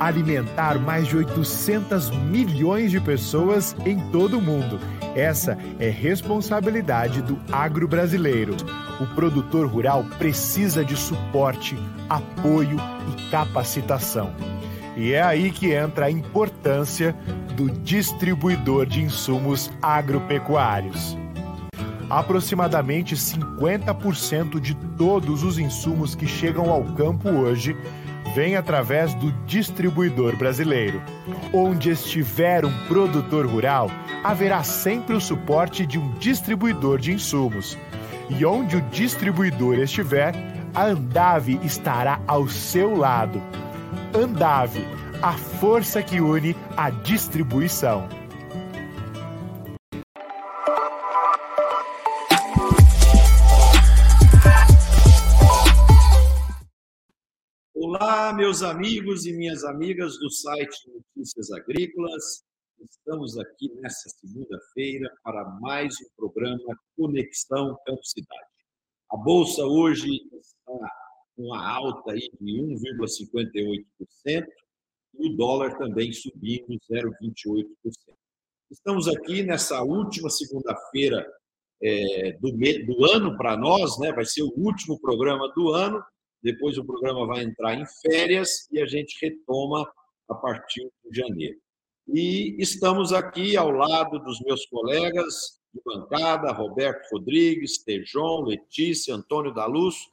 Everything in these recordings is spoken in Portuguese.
alimentar mais de 800 milhões de pessoas em todo o mundo. Essa é responsabilidade do agro brasileiro. O produtor rural precisa de suporte, apoio e capacitação. E é aí que entra a importância do distribuidor de insumos agropecuários. Aproximadamente 50% de todos os insumos que chegam ao campo hoje vêm através do distribuidor brasileiro. Onde estiver um produtor rural, haverá sempre o suporte de um distribuidor de insumos. E onde o distribuidor estiver, a Andave estará ao seu lado. Andave, a força que une a distribuição. Olá, meus amigos e minhas amigas do site Notícias Agrícolas. Estamos aqui nesta segunda-feira para mais um programa Conexão Campo Cidade. A bolsa hoje está com uma alta aí de 1,58% e o dólar também subindo 0,28%. Estamos aqui nessa última segunda-feira é, do, do ano para nós, né? vai ser o último programa do ano depois o programa vai entrar em férias e a gente retoma a partir de janeiro. E estamos aqui ao lado dos meus colegas de bancada, Roberto Rodrigues, Tejon, Letícia, Antônio da Luz,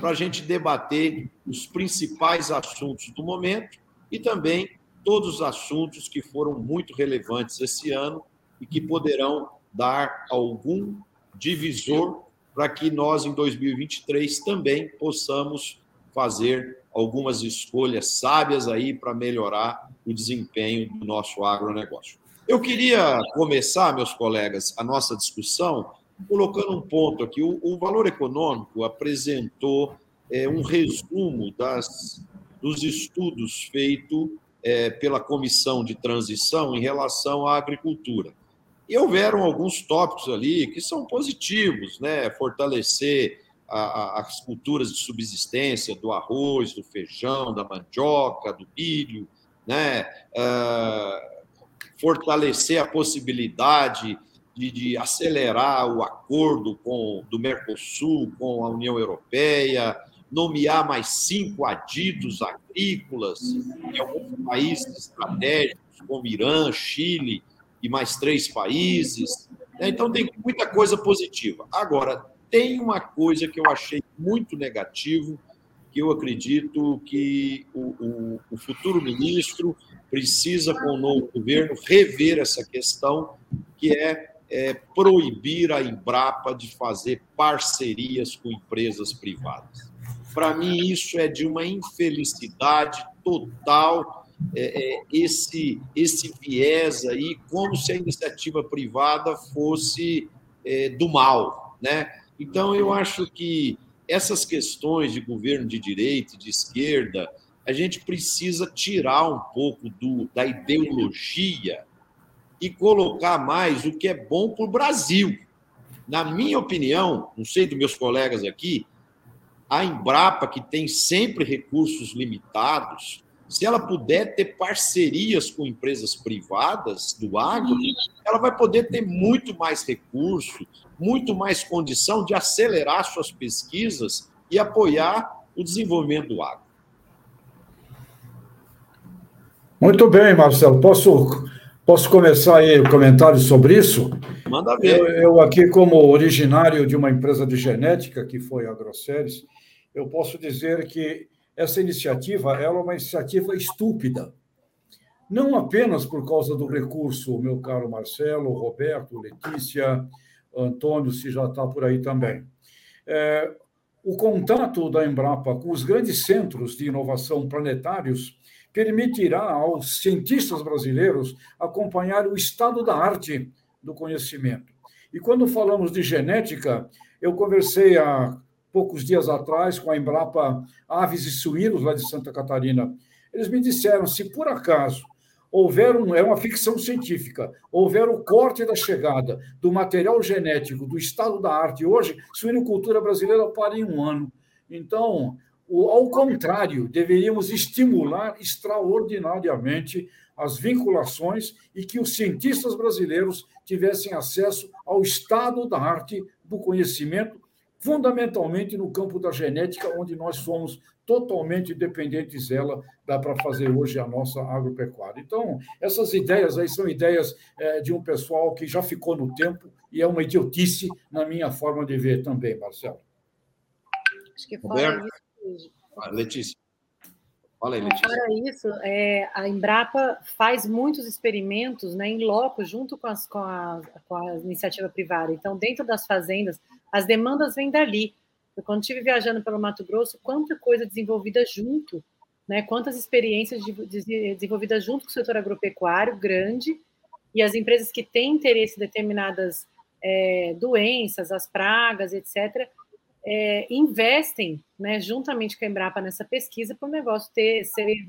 para a gente debater os principais assuntos do momento e também todos os assuntos que foram muito relevantes esse ano e que poderão dar algum divisor para que nós, em 2023, também possamos fazer algumas escolhas sábias aí para melhorar o desempenho do nosso agronegócio. Eu queria começar, meus colegas, a nossa discussão colocando um ponto aqui. O, o Valor Econômico apresentou é, um resumo das, dos estudos feitos é, pela Comissão de Transição em relação à agricultura. E houveram alguns tópicos ali que são positivos, né? Fortalecer a, a, as culturas de subsistência do arroz, do feijão, da mandioca, do milho, né? Uh, fortalecer a possibilidade de, de, acelerar o acordo com, do Mercosul com a União Europeia, nomear mais cinco adidos agrícolas em alguns países estratégicos, como Irã, Chile, e mais três países. Né? Então, tem muita coisa positiva. Agora, tem uma coisa que eu achei muito negativo, que eu acredito que o, o, o futuro ministro precisa, com o novo governo, rever essa questão, que é, é proibir a Embrapa de fazer parcerias com empresas privadas. Para mim, isso é de uma infelicidade total é, é, esse, esse viés aí, como se a iniciativa privada fosse é, do mal. Né? Então, eu acho que essas questões de governo de direita de esquerda, a gente precisa tirar um pouco do, da ideologia e colocar mais o que é bom para o Brasil. Na minha opinião, não sei dos meus colegas aqui, a Embrapa, que tem sempre recursos limitados, se ela puder ter parcerias com empresas privadas do agro, ela vai poder ter muito mais recurso, muito mais condição de acelerar suas pesquisas e apoiar o desenvolvimento do agro. Muito bem, Marcelo. Posso, posso começar aí o comentário sobre isso? Manda ver. Eu, eu aqui, como originário de uma empresa de genética, que foi a Grosseries, eu posso dizer que essa iniciativa é uma iniciativa estúpida. Não apenas por causa do recurso, meu caro Marcelo, Roberto, Letícia, Antônio, se já está por aí também. É, o contato da Embrapa com os grandes centros de inovação planetários permitirá aos cientistas brasileiros acompanhar o estado da arte do conhecimento. E quando falamos de genética, eu conversei há poucos dias atrás com a Embrapa Aves e Suínos, lá de Santa Catarina. Eles me disseram: se por acaso houver um, é uma ficção científica, houver o corte da chegada do material genético do estado da arte hoje, suinocultura brasileira para em um ano. Então, Ao contrário, deveríamos estimular extraordinariamente as vinculações e que os cientistas brasileiros tivessem acesso ao estado da arte do conhecimento, fundamentalmente no campo da genética, onde nós somos totalmente dependentes dela, dá para fazer hoje a nossa agropecuária. Então, essas ideias aí são ideias é, de um pessoal que já ficou no tempo e é uma idiotice na minha forma de ver também, Marcelo. Acho que fora isso. Ah, Letícia. Fala aí, Letícia. Fora isso, é, a Embrapa faz muitos experimentos né, em loco, junto com, as, com, a, com a iniciativa privada. Então, dentro das fazendas, as demandas vêm dali. Eu, quando estive viajando pelo Mato Grosso, quanta coisa desenvolvida junto, né? quantas experiências de, de, desenvolvidas junto com o setor agropecuário grande, e as empresas que têm interesse em determinadas é, doenças, as pragas, etc., é, investem né, juntamente com a Embrapa nessa pesquisa para o negócio ter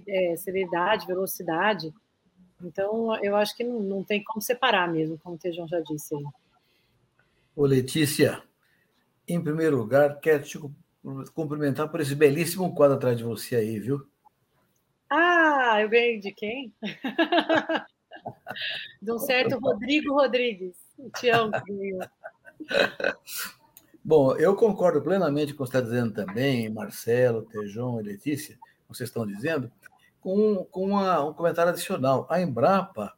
é, celeridade, velocidade. Então, eu acho que não, não tem como separar mesmo, como o Tejão já disse aí. Ô, Letícia, em primeiro lugar, quero te cumprimentar por esse belíssimo quadro atrás de você aí, viu? Ah, eu ganhei de quem? de um certo Rodrigo Rodrigues. Te amo, Bom, eu concordo plenamente com o que você está dizendo também, Marcelo, Tejon e Letícia, vocês estão dizendo, com, com uma, um comentário adicional. A Embrapa,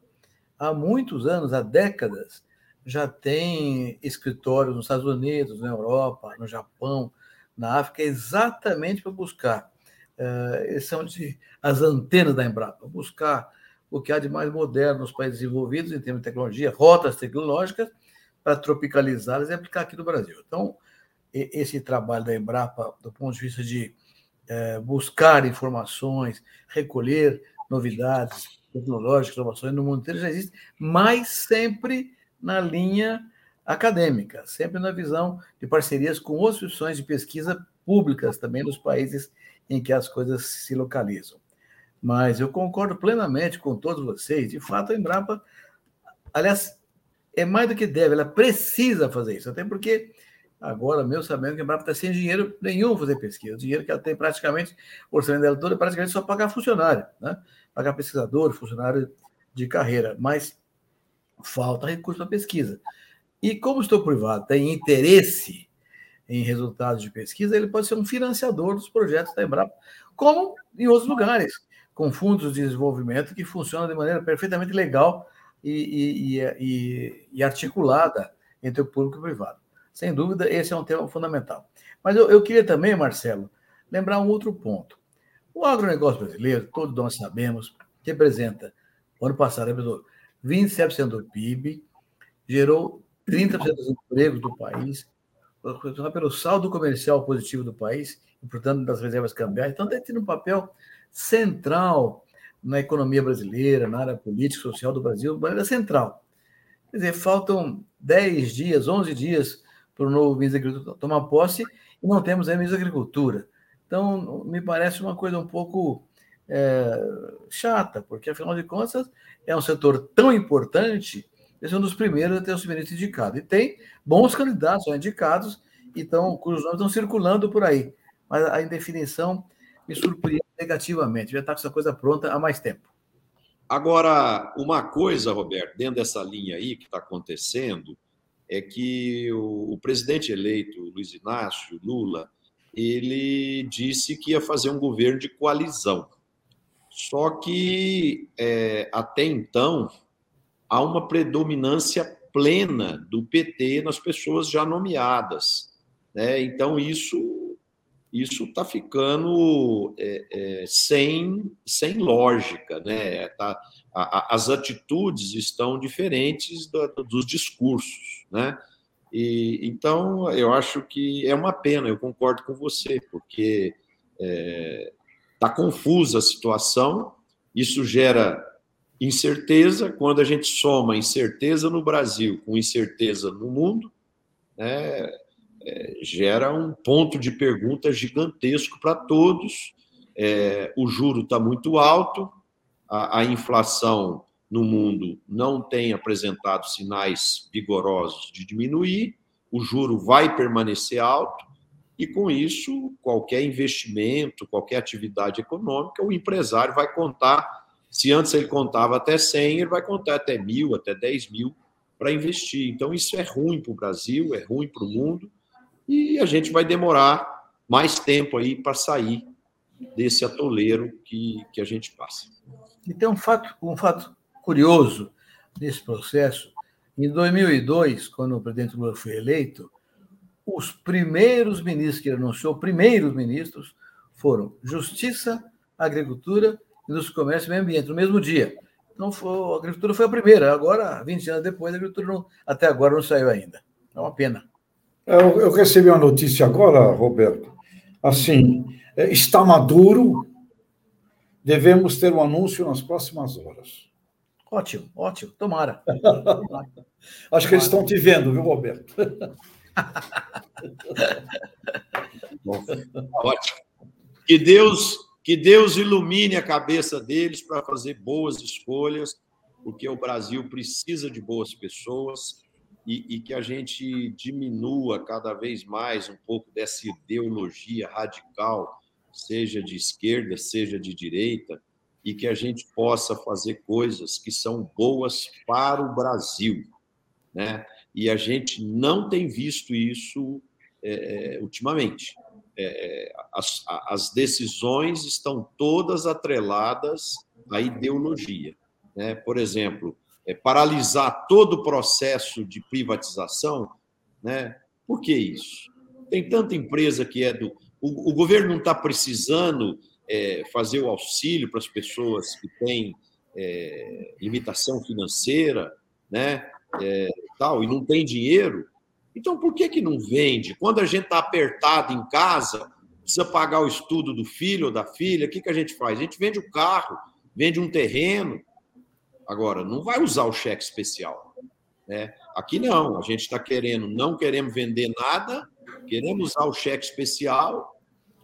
há muitos anos, há décadas, já tem escritórios nos Estados Unidos, na Europa, no Japão, na África, exatamente para buscar. Uh, são de, as antenas da Embrapa, buscar o que há de mais moderno nos países desenvolvidos em termos de tecnologia, rotas tecnológicas, para tropicalizá-las e aplicar aqui no Brasil. Então, esse trabalho da Embrapa, do ponto de vista de é, buscar informações, recolher novidades tecnológicas, inovações no mundo inteiro já existe, mas sempre na linha acadêmica, sempre na visão de parcerias com instituições de pesquisa públicas também nos países em que as coisas se localizam. Mas eu concordo plenamente com todos vocês. De fato, a Embrapa, aliás, é mais do que deve, ela precisa fazer isso, até porque agora, meu sabendo que a Embrapa está sem dinheiro nenhum fazer pesquisa. O dinheiro que ela tem praticamente, o orçamento dela todo é praticamente só pagar funcionário, né? pagar pesquisador, funcionário de carreira, mas falta recurso para pesquisa. E como o setor privado tem interesse em resultados de pesquisa, ele pode ser um financiador dos projetos da Embrapa, como em outros lugares, com fundos de desenvolvimento que funcionam de maneira perfeitamente legal e, e, e, e articulada entre o público e o privado. Sem dúvida, esse é um tema fundamental. Mas eu, eu queria também, Marcelo, lembrar um outro ponto. O agronegócio brasileiro, todos nós sabemos, representa, ano passado, representou 27% do PIB, gerou 30% dos empregos do país, pelo saldo comercial positivo do país, e, portanto, das reservas cambiais. Então, tem tido um papel central na economia brasileira, na área política e social do Brasil, maneira central. Quer dizer, faltam 10 dias, 11 dias para o novo ministro da Agricultura tomar posse e não temos ainda ministro da Agricultura. Então, me parece uma coisa um pouco é, chata, porque, afinal de contas, é um setor tão importante, esse é um dos primeiros a ter o seu ministro indicado. E tem bons candidatos são indicados, então, cujos nomes estão circulando por aí. Mas a indefinição me surpreende negativamente. Já está com essa coisa pronta há mais tempo. Agora, uma coisa, Roberto, dentro dessa linha aí que está acontecendo, é que o, o, presidente eleito, Luiz Inácio Lula, ele disse que ia fazer um governo de coalizão. Só que é, até então há uma predominância plena do PT nas pessoas já nomeadas. Né? Então, isso isso está ficando é, é, sem, sem lógica. Né? Tá, a, a, as atitudes estão diferentes do, dos discursos. Né? E, então, eu acho que é uma pena, eu concordo com você, porque é, tá confusa a situação, isso gera incerteza. Quando a gente soma incerteza no Brasil com incerteza no mundo, né, é, gera um ponto de pergunta gigantesco para todos. É, o juro está muito alto, a, a, inflação no mundo não tem apresentado sinais vigorosos de diminuir, o juro vai permanecer alto e com isso, qualquer investimento, qualquer atividade econômica, o empresário vai contar. Se antes ele contava até 100, ele vai contar até mil, até 10 mil para investir. Então, isso é ruim para o Brasil, é ruim para o mundo, e a gente vai demorar mais tempo aí para sair desse atoleiro que, que a gente passa. E tem um fato, um fato curioso nesse processo. Em 2002, quando o presidente Lula foi eleito, os primeiros ministros que ele anunciou, primeiros ministros, foram Justiça, Agricultura, Indústria, Comércio e Meio Ambiente, no mesmo dia. Então, foi, a agricultura foi a primeira. Agora, 20 anos depois, a agricultura não, até agora não saiu ainda. É uma pena. Eu, eu recebi uma notícia agora, Roberto. Assim, é, está maduro, devemos ter um anúncio nas próximas horas. Ótimo, ótimo. Tomara. Acho que eles estão te vendo, viu, Roberto? Ótimo. Que Deus, que Deus ilumine a cabeça deles para fazer boas escolhas, porque o Brasil precisa de boas pessoas e, e, que a gente diminua cada vez mais um pouco dessa ideologia radical, seja de esquerda, seja de direita, e que a gente possa fazer coisas que são boas para o Brasil, né? E a gente não tem visto isso é, é ultimamente. É, as, as, decisões estão todas atreladas à ideologia. Né? Por exemplo, é, paralisar todo o processo de privatização, né? Por que isso? Tem tanta empresa que é do. O, o governo não está precisando é, fazer o auxílio para as pessoas que têm é, limitação financeira, né? É, tal, e não tem dinheiro. Então, por que, que não vende? Quando a gente está apertado em casa, precisa pagar o estudo do filho ou da filha, o que, que a gente faz? A gente vende o carro, vende um terreno, Agora, não vai usar o cheque especial. Né? Aqui não, a gente está querendo, não queremos vender nada, queremos usar o cheque especial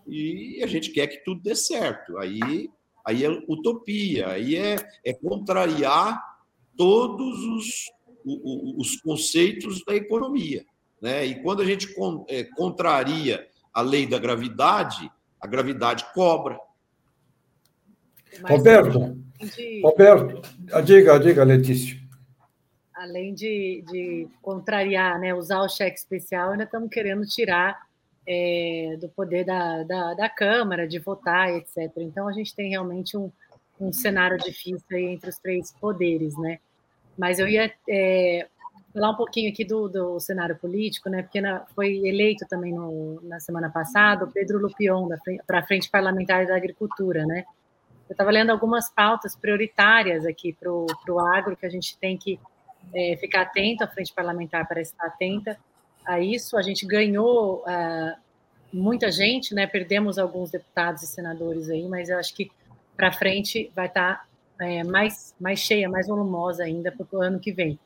e a gente quer que tudo dê certo. Aí, aí é utopia, aí é, é contrariar todos os, os, os conceitos da economia. Né? E quando a gente é, contraria a lei da gravidade, a gravidade cobra. Roberto, de... Roberto, diga, diga, Letícia. Além de, de contrariar, né, usar o cheque especial, ainda estamos querendo tirar é, do poder da, da, da, Câmara de votar, etc. Então, a gente tem realmente um, um cenário difícil aí entre os três poderes, né? Mas eu ia é, falar um pouquinho aqui do, do cenário político, né? Porque na, foi eleito também no, na semana passada o Pedro Lupion para a Frente Parlamentar da Agricultura, né? Eu estava lendo algumas pautas prioritárias aqui para o agro, que a gente tem que é, ficar atento, a frente parlamentar para estar atenta a isso. A gente ganhou uh, muita gente, né? perdemos alguns deputados e senadores aí, mas eu acho que para frente vai estar tá, é, mais, mais cheia, mais volumosa ainda para o ano que vem.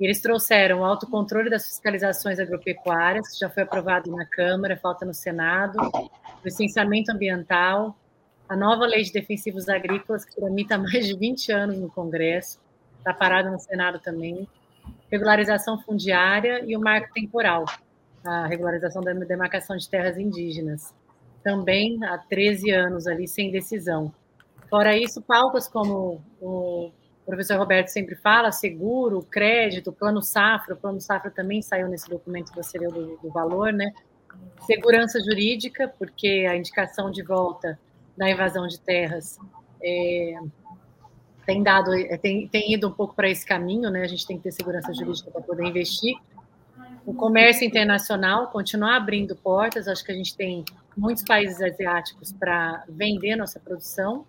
Eles trouxeram o autocontrole das fiscalizações agropecuárias, que já foi aprovado na Câmara, falta no Senado, o licenciamento ambiental, a nova lei de defensivos agrícolas, que tramita mais de 20 anos no Congresso, está parada no Senado também, regularização fundiária e o marco temporal, a regularização da demarcação de terras indígenas, também há 13 anos ali, sem decisão. Fora isso, pautas como o professor Roberto sempre fala, seguro, crédito, plano safra, o plano safra também saiu nesse documento que você leu do, do valor, né? Segurança jurídica, porque a indicação de volta da invasão de terras é, tem dado, é, tem, tem ido um pouco para esse caminho, né? A gente tem que ter segurança jurídica para poder investir. O comércio internacional continuar abrindo portas, acho que a gente tem muitos países asiáticos para vender nossa produção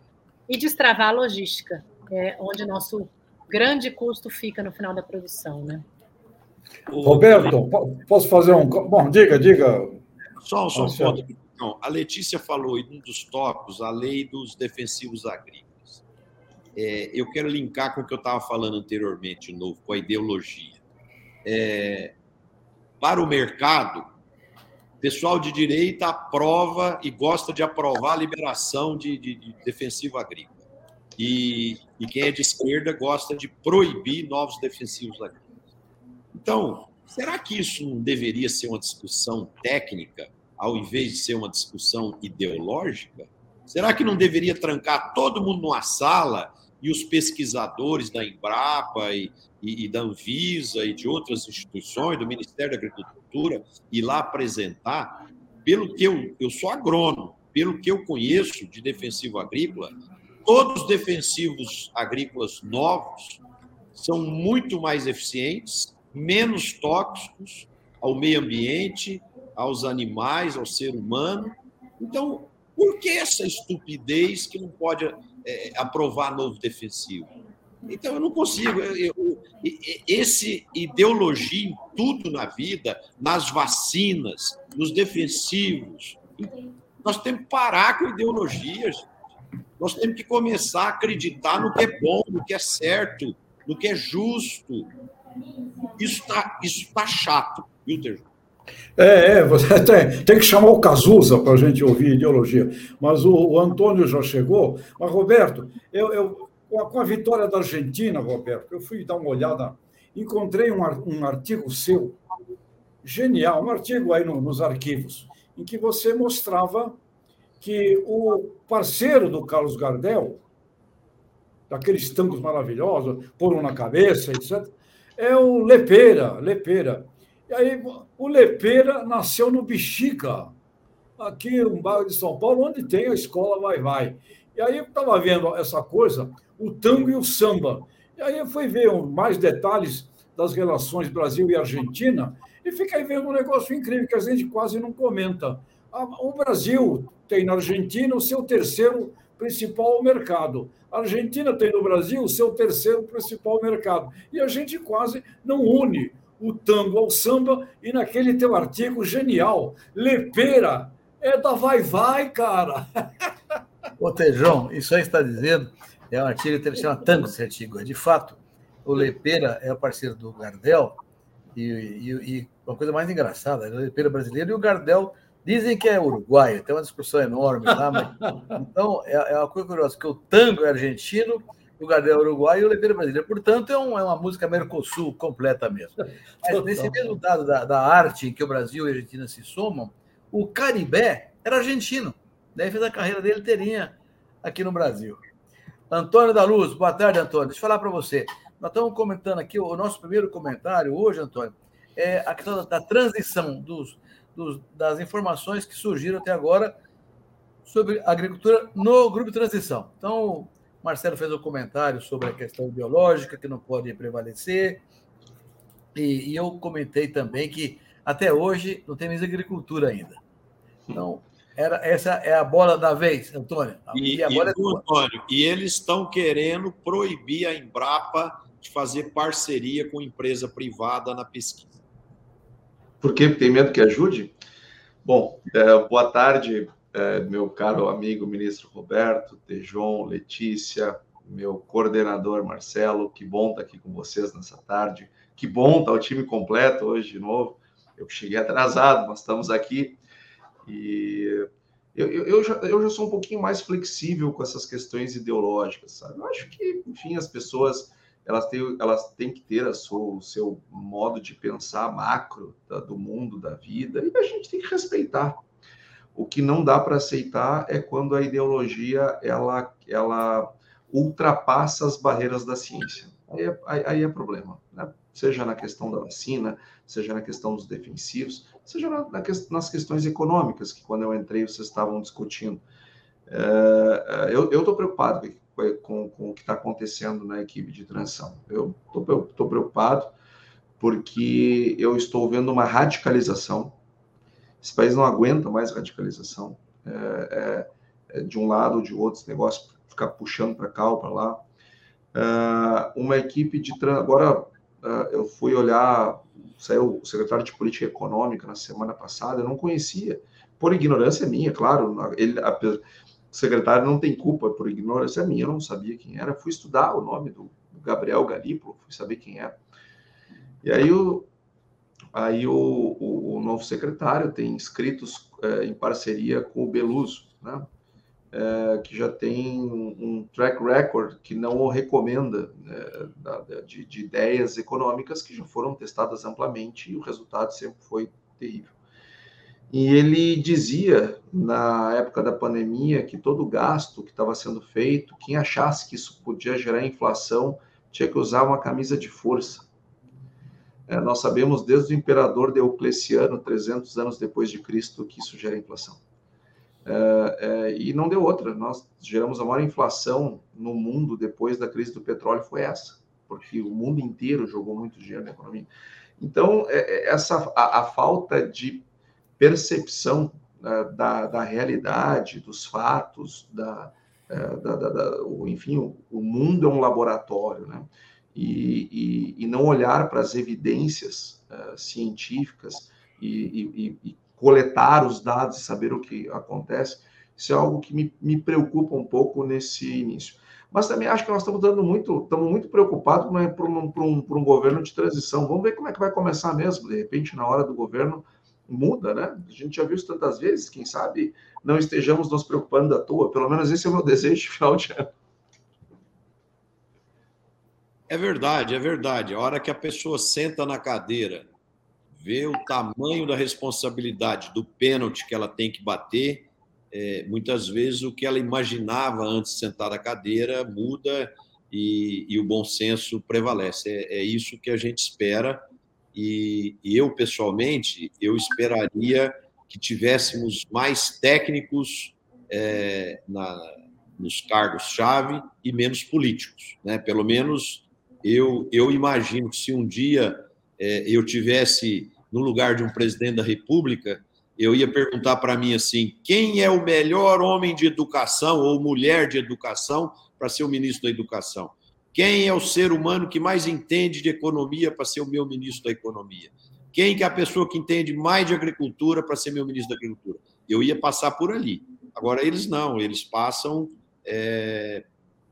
e destravar a logística, é, onde nosso grande custo fica no final da produção, né? Roberto, posso fazer um. Bom, diga, diga. Só, só um ponto então, a Letícia falou em um dos tópicos, a lei dos defensivos agrícolas. É, eu quero linkar com o que eu estava falando anteriormente, de novo, com a ideologia. É, para o mercado, pessoal de direita aprova e gosta de aprovar a liberação de, de, de defensivo agrícola. E, e quem é de esquerda gosta de proibir novos defensivos agrícolas. Então, será que isso não deveria ser uma discussão técnica? ao invés de ser uma discussão ideológica? Será que não deveria trancar todo mundo numa sala e os pesquisadores da Embrapa e, e, e, da Anvisa e de outras instituições, do Ministério da Agricultura, ir lá apresentar? Pelo que eu, eu sou agrônomo, pelo que eu conheço de defensivo agrícola, todos os defensivos agrícolas novos são muito mais eficientes, menos tóxicos ao meio ambiente, aos animais, ao ser humano. Então, por que essa estupidez que não pode é, aprovar novo defensivo? Então, eu não consigo. Eu, esse ideologia em tudo na vida, nas vacinas, nos defensivos, nós temos que parar com ideologias. Nós temos que começar a acreditar no que é bom, no que é certo, no que é justo. Isso está isso tá chato, viu, Terjão? É, é, você tem, tem que chamar o Cazuza para a gente ouvir ideologia. Mas o, o, Antônio já chegou. Mas, Roberto, eu, eu, com, a, vitória da Argentina, Roberto, eu fui dar uma olhada, encontrei um, artigo seu, genial, um artigo aí no, nos arquivos, em que você mostrava que o parceiro do Carlos Gardel, daqueles tangos maravilhosos, pôr um na cabeça, etc., é o Lepera, Lepera. E aí, o Lepera nasceu no Bexiga, aqui um bairro de São Paulo, onde tem a escola Vai Vai. E aí eu estava vendo essa coisa, o tango e o samba. E aí eu fui ver mais detalhes das relações Brasil e Argentina e fiquei vendo um negócio incrível que a gente quase não comenta. O Brasil tem na Argentina o seu terceiro principal mercado. A Argentina tem no Brasil o seu terceiro principal mercado. E a gente quase não une o tango ao samba, e naquele teu artigo genial, Lepera, é da Vai Vai, cara. Ô, Tejão, isso aí está dizendo, é um artigo que chama Tango esse artigo. É de fato, o Lepera é o parceiro do Gardel, e, e, e uma coisa mais engraçada, o Lepera é brasileiro e o Gardel dizem que é uruguaio, tem uma discussão enorme lá, mas, então é, é uma coisa curiosa, que o tango é argentino o Gardel Uruguai e o Oliveira brasileiro. Portanto, é, um, é, uma música Mercosul completa mesmo. Mas nesse mesmo dado da, da, arte em que o Brasil e a Argentina se somam, o Caribé era argentino. Daí fez a carreira dele inteirinha aqui no Brasil. Antônio da Luz, boa tarde, Antônio. Deixa eu falar para você. Nós estamos comentando aqui, o nosso primeiro comentário hoje, Antônio, é a questão da, transição dos, dos, das informações que surgiram até agora sobre agricultura no grupo de transição. Então, Marcelo fez um comentário sobre a questão biológica, que não pode prevalecer. E, e, eu comentei também que até hoje não tem mais agricultura ainda. Então, era, essa é a bola da vez, Antônio. E, e, a bola e, é Antônio, e eles estão querendo proibir a Embrapa de fazer parceria com empresa privada na pesquisa. Por quê? Tem medo que ajude? Bom, é, boa tarde, é, meu caro amigo ministro Roberto, Tejon, Letícia, meu coordenador Marcelo, que bom estar aqui com vocês nessa tarde. Que bom estar o time completo hoje de novo. Eu cheguei atrasado, mas estamos aqui. E eu, eu, já, eu já sou um pouquinho mais flexível com essas questões ideológicas, sabe? Eu acho que, enfim, as pessoas elas têm, elas têm que ter a sua, o seu modo de pensar macro da, do mundo, da vida, e a gente tem que respeitar. O que não dá para aceitar é quando a ideologia ela, ela ultrapassa as barreiras da ciência. Aí é, aí é problema, né? seja na questão da vacina, seja na questão dos defensivos, seja na, na, nas questões econômicas, que quando eu entrei vocês estavam discutindo. É, eu estou preocupado com, com, o que está acontecendo na equipe de transição. Eu estou preocupado porque eu estou vendo uma radicalização esse país não aguenta mais radicalização. É, é, de um lado ou de outro, esse negócio ficar puxando para cá ou para lá. Uma equipe de. Agora, eu fui olhar, saiu o secretário de Política Econômica na semana passada, eu não conhecia. Por ignorância minha, claro. Ele, a, o secretário não tem culpa por ignorância minha, eu não sabia quem era. Fui estudar o nome do, Gabriel Galípolo, fui saber quem era. E aí o, Aí o, o, o novo secretário tem inscritos é, em parceria com o Beluso, né? É, que já tem um, track record que não o recomenda né, de, de, ideias econômicas que já foram testadas amplamente e o resultado sempre foi terrível. E ele dizia, na época da pandemia, que todo gasto que estava sendo feito, quem achasse que isso podia gerar inflação, tinha que usar uma camisa de força. É, nós sabemos desde o imperador Diocleciano, 300 anos depois de Cristo, que isso gera inflação. É, é, e não deu outra. Nós geramos a maior inflação no mundo depois da crise do petróleo, foi essa, porque o mundo inteiro jogou muito dinheiro na economia. Então, é, é, essa a, a falta de percepção uh, da, da realidade, dos fatos, da, uh, da, da, da enfim, o, o, mundo é um laboratório, né? E, e, e não olhar para as evidências uh, científicas e, e, coletar os dados e saber o que acontece, isso é algo que me, me preocupa um pouco nesse início. Mas também acho que nós estamos dando muito, estamos muito preocupados por um, por, um, por um governo de transição. Vamos ver como é que vai começar mesmo. De repente, na hora do governo, muda, né? A gente já viu isso tantas vezes, quem sabe não estejamos nos preocupando à toa. Pelo menos esse é o meu desejo de final de ano. É verdade, é verdade. A hora que a pessoa senta na cadeira, vê o tamanho da responsabilidade do pênalti que ela tem que bater, é, muitas vezes o que ela imaginava antes de sentar na cadeira muda e, e o bom senso prevalece. É, é isso que a gente espera e, e eu, pessoalmente, eu esperaria que tivéssemos mais técnicos é, na, nos cargos-chave e menos políticos. Né? Pelo menos eu, eu imagino que se um dia é, eu tivesse no lugar de um presidente da República, eu ia perguntar para mim assim: quem é o melhor homem de educação ou mulher de educação para ser o ministro da Educação? Quem é o ser humano que mais entende de economia para ser o meu ministro da Economia? Quem que é a pessoa que entende mais de agricultura para ser meu ministro da Agricultura? Eu ia passar por ali. Agora, eles não, eles passam é,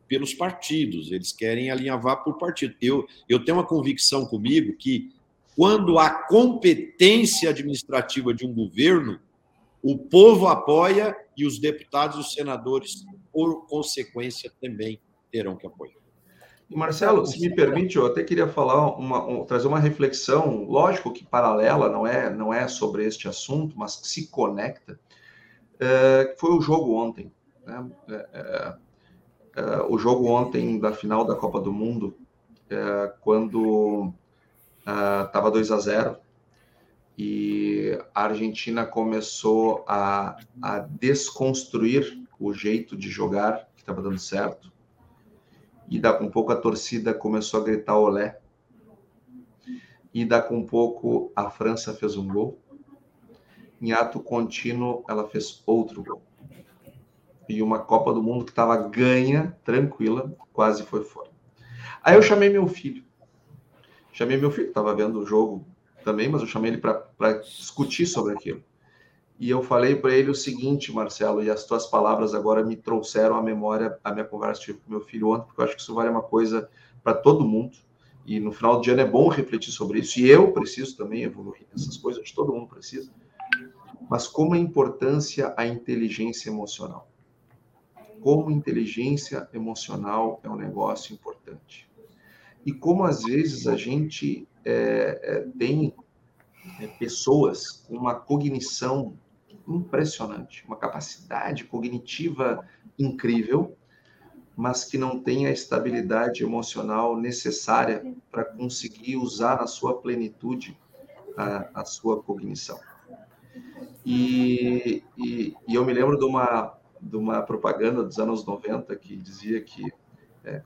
pelos partidos, eles querem alinhavar por partido. Eu, eu tenho uma convicção comigo que, quando há competência administrativa de um governo, o povo apoia e os deputados e os senadores, por consequência, também terão que apoiar. E Marcelo, se me permite, eu até queria falar uma, um, trazer uma reflexão, lógico que paralela, não é, não é sobre este assunto, mas que se conecta. É, foi o jogo ontem, né? é, é, o jogo ontem da final da Copa do Mundo, quando estava é, 2 a 0 e a Argentina começou a, a desconstruir o jeito de jogar que estava dando certo e dá com pouco a torcida começou a gritar olé. E dá com pouco a França fez um gol. Em ato contínuo, ela fez outro gol. E uma Copa do Mundo que estava ganha, tranquila, quase foi fora. Aí eu chamei meu filho. Chamei meu filho, estava vendo o jogo também, mas eu chamei ele para discutir sobre aquilo. E eu falei para ele o seguinte, Marcelo, e as tuas palavras agora me trouxeram à memória a minha conversa tive com meu filho ontem, porque eu acho que isso vale uma coisa para todo mundo. E no final do ano é bom refletir sobre isso. E eu preciso também evoluir nessas coisas, que todo mundo precisa. Mas como a importância a inteligência emocional. Como inteligência emocional é um negócio importante. E como às vezes a gente é, é, tem é, pessoas com uma cognição impressionante, uma capacidade cognitiva incrível, mas que não tem a estabilidade emocional necessária para conseguir usar na sua plenitude a, a sua cognição. E, e, e, eu me lembro de uma, de uma propaganda dos anos 90 que dizia que é,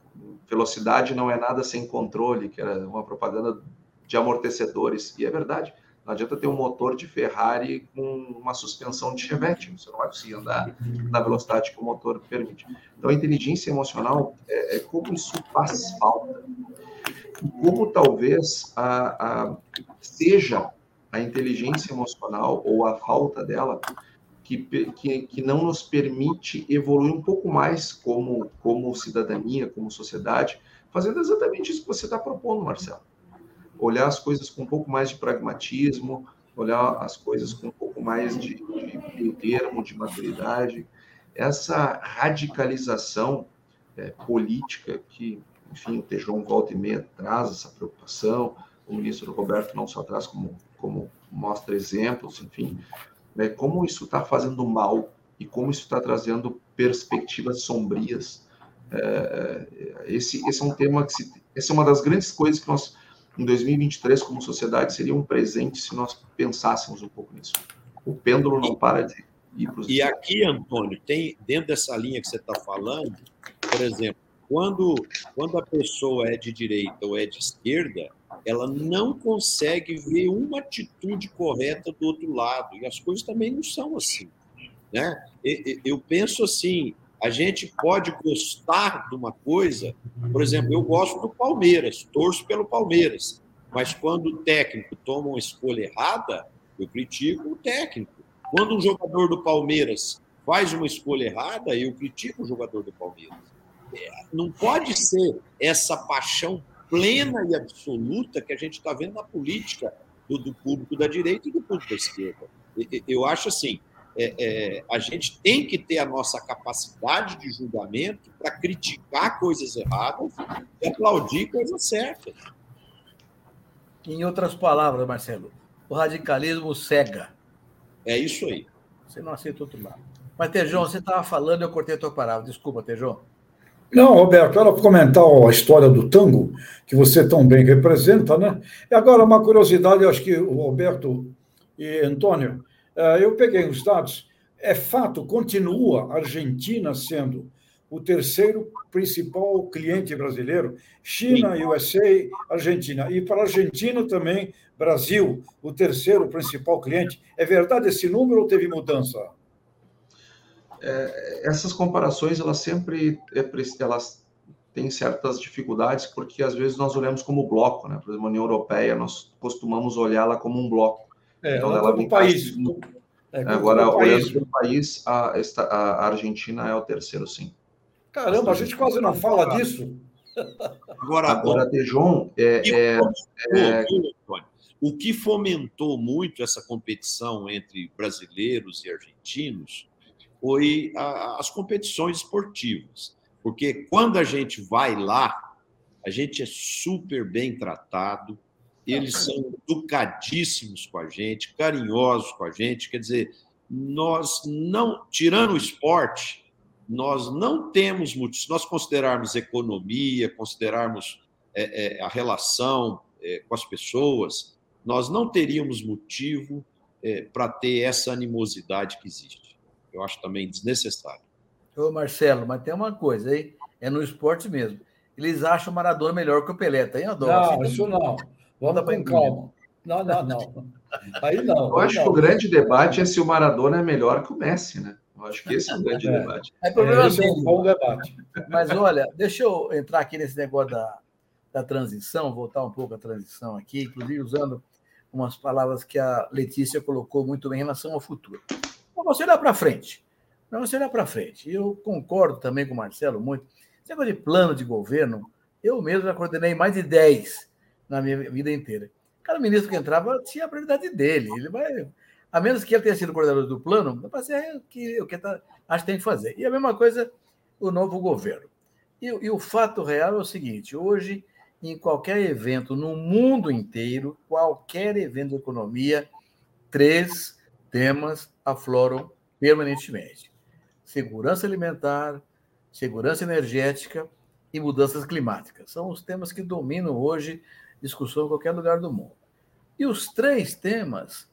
velocidade não é nada sem controle, que era uma propaganda de amortecedores, e é verdade. Não adianta ter um motor de Ferrari com uma suspensão de Chevette, você não vai conseguir andar na velocidade que o motor permite. Então, a inteligência emocional é, é como isso faz falta. Como talvez a, a, seja a inteligência emocional ou a falta dela que, que, que não nos permite evoluir um pouco mais como, como cidadania, como sociedade, fazendo exatamente isso que você está propondo, Marcelo olhar as coisas com um pouco mais de pragmatismo, olhar as coisas com um pouco mais de, de, de termo, de maturidade. Essa radicalização é, política que, enfim, o Tejon volta e meia traz essa preocupação, o ministro Roberto não só traz como, como mostra exemplos, enfim, né, como isso está fazendo mal e como isso está trazendo perspectivas sombrias. É, esse, esse é um tema que se, essa é uma das grandes coisas que nós em 2023 como sociedade seria um presente se nós pensássemos um pouco nisso. O pêndulo não para de ir para os. E aqui, Antônio, tem dentro dessa linha que você está falando, por exemplo, quando quando a pessoa é de direita ou é de esquerda, ela não consegue ver uma atitude correta do outro lado. E as coisas também não são assim. Né? Eu penso assim: a gente pode gostar de uma coisa, por exemplo, eu gosto do Palmeiras, torço pelo Palmeiras, mas quando o técnico toma uma escolha errada, eu critico o técnico. Quando um jogador do Palmeiras faz uma escolha errada, eu critico o jogador do Palmeiras. Não pode ser essa paixão plena e absoluta que a gente está vendo na política do, do, público da direita e do público da esquerda. Eu acho assim, é, é, a gente tem que ter a nossa capacidade de julgamento para criticar coisas erradas e aplaudir coisas certas. Em outras palavras, Marcelo, o radicalismo cega. É isso aí. Você não aceita outro lado. Mas, Tejão, você estava falando eu cortei a tua palavra. Desculpa, Tejão. Não, Roberto, era para comentar a história do tango, que você tão bem representa, né? E agora, uma curiosidade, acho que o Roberto e Antônio, eh, eu peguei os dados, é fato, continua a Argentina sendo o terceiro principal cliente brasileiro, China. USA, Argentina. E para a Argentina também, Brasil, o terceiro principal cliente. É verdade esse número ou teve mudança? É, essas comparações elas sempre é, elas têm certas dificuldades porque às vezes nós olhamos como bloco, né? Por exemplo, a União Europeia nós costumamos olhá-la como um bloco. É, então ela vem país. É, Agora olhando para o país, a, a Argentina é o terceiro, sim. Caramba, a gente quase não fala disso. Agora, Agora Tejon, é, é, é, o que fomentou muito essa competição entre brasileiros e argentinos foi a, as competições esportivas. Porque quando a gente vai lá, a gente é super bem tratado, eles são educadíssimos com a gente, carinhosos com a gente. Quer dizer, nós não, tirando o esporte, nós não temos muito. Se nós considerarmos economia, considerarmos é, é, a relação é, com as pessoas, nós não teríamos motivo é, para ter essa animosidade que existe. Eu acho também desnecessário. Ô, Marcelo, mas tem uma coisa aí, é no esporte mesmo. Eles acham o Maradona melhor que o Pelé, tem a dó. Não, assim, isso não. Vamos com calma. Não, não, não. Aí não. Eu acho não. que o grande debate é se o Maradona é melhor que o Messi, né? Eu acho que esse é o grande é. debate. É problema é, é um bom debate. Mas olha, deixa eu entrar aqui nesse negócio da, da transição, voltar um pouco à transição aqui, inclusive usando umas palavras que a Letícia colocou muito bem em relação ao futuro. Para você olhar para frente. Para você olhar para frente. E eu concordo também com o Marcelo muito. Negócio de plano de governo, eu mesmo já coordenei mais de 10 na minha vida inteira. Cada ministro que entrava tinha a prioridade dele. Ele vai. A menos que ele tenha sido coordenador do plano, vai fazer o que, o que tá, acho que tem que fazer. E a mesma coisa o novo governo. E, e o fato real é o seguinte: hoje, em qualquer evento no mundo inteiro, qualquer evento de economia, três temas afloram permanentemente: segurança alimentar, segurança energética e mudanças climáticas. São os temas que dominam hoje discussão em qualquer lugar do mundo. E os três temas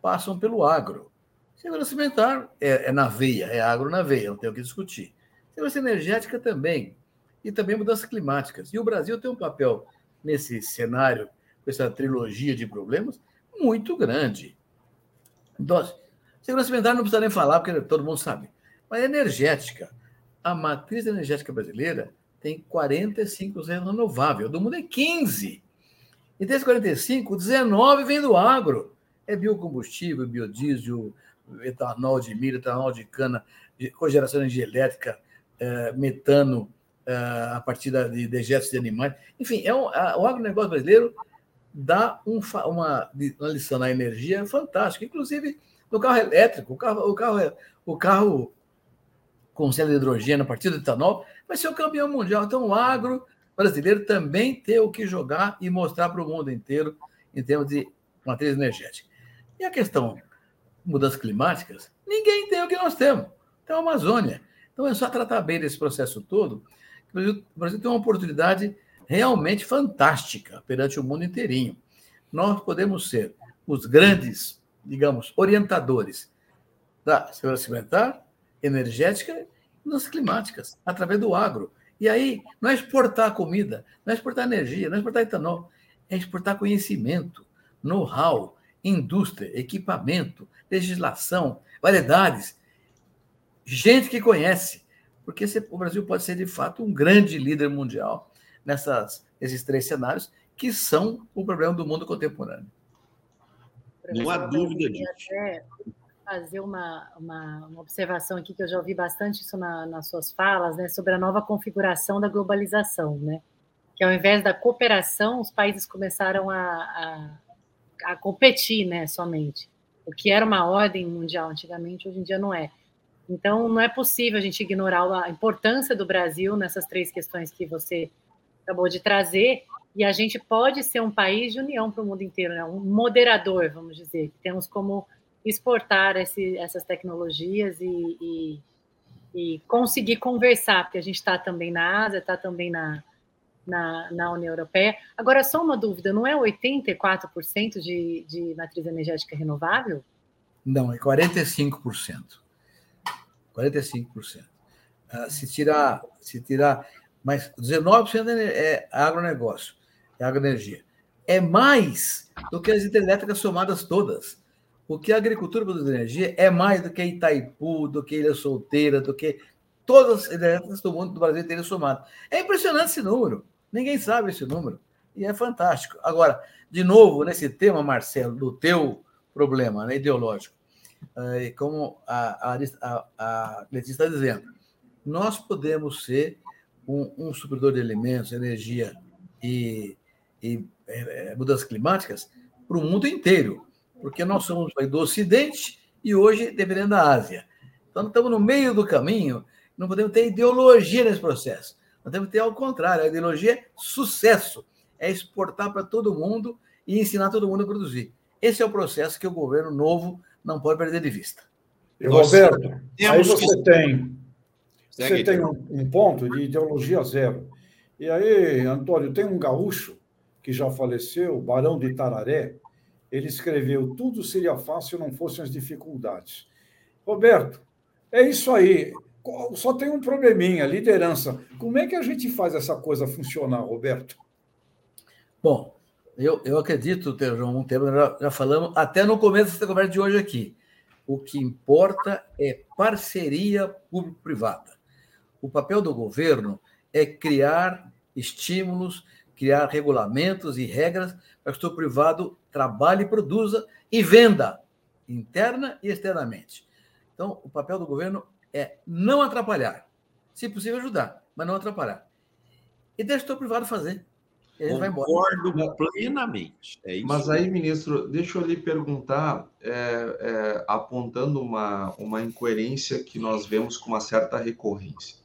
passam pelo agro. Segurança alimentar é, é na veia, é agro na veia, não tem o que discutir. Segurança energética também. E também mudanças climáticas. E o Brasil tem um papel nesse cenário, com essa trilogia de problemas, muito grande. Então, segurança alimentar não precisa nem falar, porque todo mundo sabe. Mas energética. A matriz energética brasileira tem 45% renovável. Do mundo é 15%. E desses 45, 19 vem do agro. É biocombustível, biodiesel, etanol de milho, etanol de cana, cogeração de energia elétrica, é, metano é, a partir de dejetos de animais. Enfim, é um, o agronegócio brasileiro dá um, uma, uma lição na energia fantástica, inclusive no carro elétrico, o carro, o carro, o carro com célula de hidrogênio a partir do etanol vai ser o campeão mundial. Então, o agro brasileiro também tem o que jogar e mostrar para o mundo inteiro em termos de matriz energética. E a questão mudanças climáticas, ninguém tem o que nós temos. Tem a Amazônia. Então é só tratar bem desse processo todo. O Brasil tem uma oportunidade realmente fantástica perante o mundo inteirinho. Nós podemos ser os grandes, digamos, orientadores da segurança alimentar, energética e das climáticas, através do agro. E aí, não é exportar comida, não é exportar energia, não é exportar etanol, é exportar conhecimento, know-how, indústria, equipamento, legislação, variedades, gente que conhece, porque o Brasil pode ser de fato um grande líder mundial nessas, nesses três cenários que são o problema do mundo contemporâneo. Não há dúvida disso. fazer uma, uma, uma, observação aqui que eu já ouvi bastante isso na, nas suas falas, né, sobre a nova configuração da globalização, né? Que ao invés da cooperação, os países começaram a, a, a competir, né, somente. O que era uma ordem mundial antigamente, hoje em dia não é. Então, não é possível a gente ignorar a importância do Brasil nessas três questões que você acabou de trazer, e a gente pode ser um país de união para o mundo inteiro, né? um moderador, vamos dizer, temos como exportar esse, essas tecnologias e, e, e, conseguir conversar, porque a gente está também na Ásia, está também na, na, na, União Europeia. Agora, só uma dúvida, não é 84% de, de matriz energética renovável? Não, é 45%. 45%. Uh, se tirar, se tirar, mas 19% é agronegócio, é agroenergia. É mais do que as hidrelétricas somadas todas. O que a agricultura produz energia é mais do que Itaipu, do que Ilha Solteira, do que todas as hidrelétricas do mundo do Brasil teriam somado. É impressionante esse número. Ninguém sabe esse número. E é fantástico. Agora, de novo, nesse tema, Marcelo, do teu problema né, ideológico, eh, como a, a, a Letícia está dizendo, nós podemos ser um, um supridor de alimentos, energia e, e é, mudanças climáticas para o mundo inteiro, porque nós somos do Ocidente e hoje dependendo da Ásia. Então, estamos no meio do caminho, não podemos ter ideologia nesse processo. Nós temos que ter ao contrário, a ideologia é sucesso, é exportar para todo mundo e ensinar todo mundo a produzir. Esse é o processo que o governo novo não pode perder de vista. E, Roberto, aí você tem, você tem um, um ponto de ideologia zero. E aí, Antônio, tem um gaúcho que já faleceu, o Barão de Tararé, ele escreveu: Tudo seria fácil se não fossem as dificuldades. Roberto, é isso aí. Só tem um probleminha, liderança. Como é que a gente faz essa coisa funcionar, Roberto? Bom, eu, eu acredito, João, um tema, já, já falamos até no começo dessa conversa de hoje aqui. O que importa é parceria público-privada. O papel do governo é criar estímulos, criar regulamentos e regras para que o setor privado trabalhe, produza e venda, interna e externamente. Então, o papel do governo é não atrapalhar, se possível ajudar, mas não atrapalhar. E deixa o setor privado fazer. Concordo plenamente. É Mas aí, ministro, deixa eu lhe perguntar, é, é, apontando uma, uma incoerência que nós vemos com uma certa recorrência.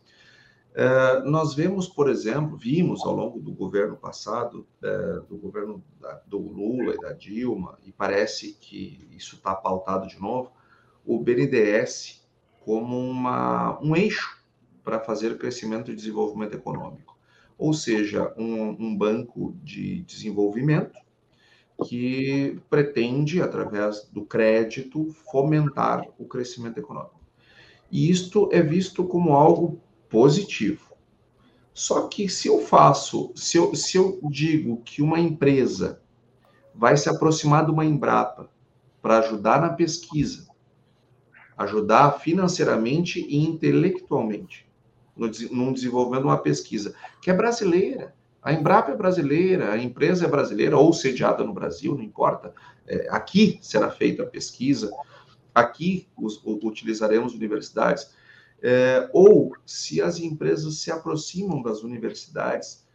É, nós vemos, por exemplo, vimos ao longo do governo passado, é, do governo da, do Lula e da Dilma, e parece que isso está pautado de novo, o BNDES como uma, um eixo para fazer crescimento e desenvolvimento econômico ou seja, um, um banco de desenvolvimento que pretende, através do crédito, fomentar o crescimento econômico. E isto é visto como algo positivo. Só que se eu faço, se eu, se eu digo que uma empresa vai se aproximar de uma Embrapa para ajudar na pesquisa, ajudar financeiramente e intelectualmente, no, num desenvolvimento de uma pesquisa, que é brasileira. A Embrapa é brasileira, a empresa é brasileira, ou sediada no Brasil, não importa. É, aqui será feita a pesquisa, aqui os, utilizaremos universidades. É, ou se as empresas se aproximam das universidades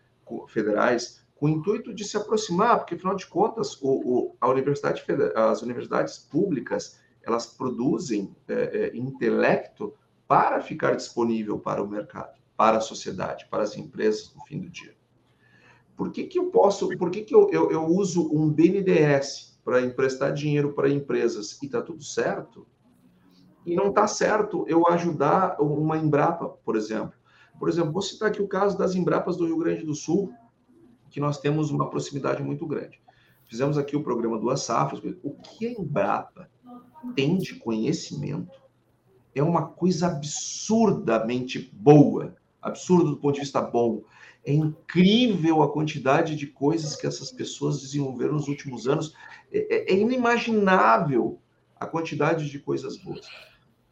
federais com o intuito de se aproximar, porque afinal de contas o, o, a universidade, as universidades públicas elas produzem é, é, intelecto para ficar disponível para o mercado, para a sociedade, para as empresas no fim do dia. Por que, que eu posso, por que, que eu, eu, eu uso um BNDES para emprestar dinheiro para empresas e está tudo certo, e não está certo eu ajudar uma Embrapa, por exemplo. Por exemplo, vou citar aqui o caso das Embrapas do Rio Grande do Sul, que nós temos uma proximidade muito grande. Fizemos aqui o programa Duas Safras. O que a Embrapa tem de conhecimento é uma coisa absurdamente boa, absurdo do ponto de vista bom. É incrível a quantidade de coisas que essas pessoas desenvolveram nos últimos anos. É, é, é inimaginável a quantidade de coisas boas.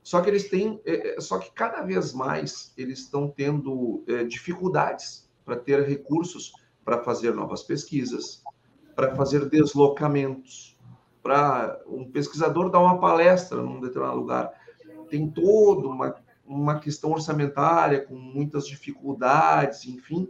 Só que eles têm, é, é, só que cada vez mais eles estão tendo é, dificuldades para ter recursos para fazer novas pesquisas, para fazer deslocamentos, para um pesquisador dar uma palestra num determinado lugar. Tem toda uma, uma questão orçamentária, com muitas dificuldades, enfim.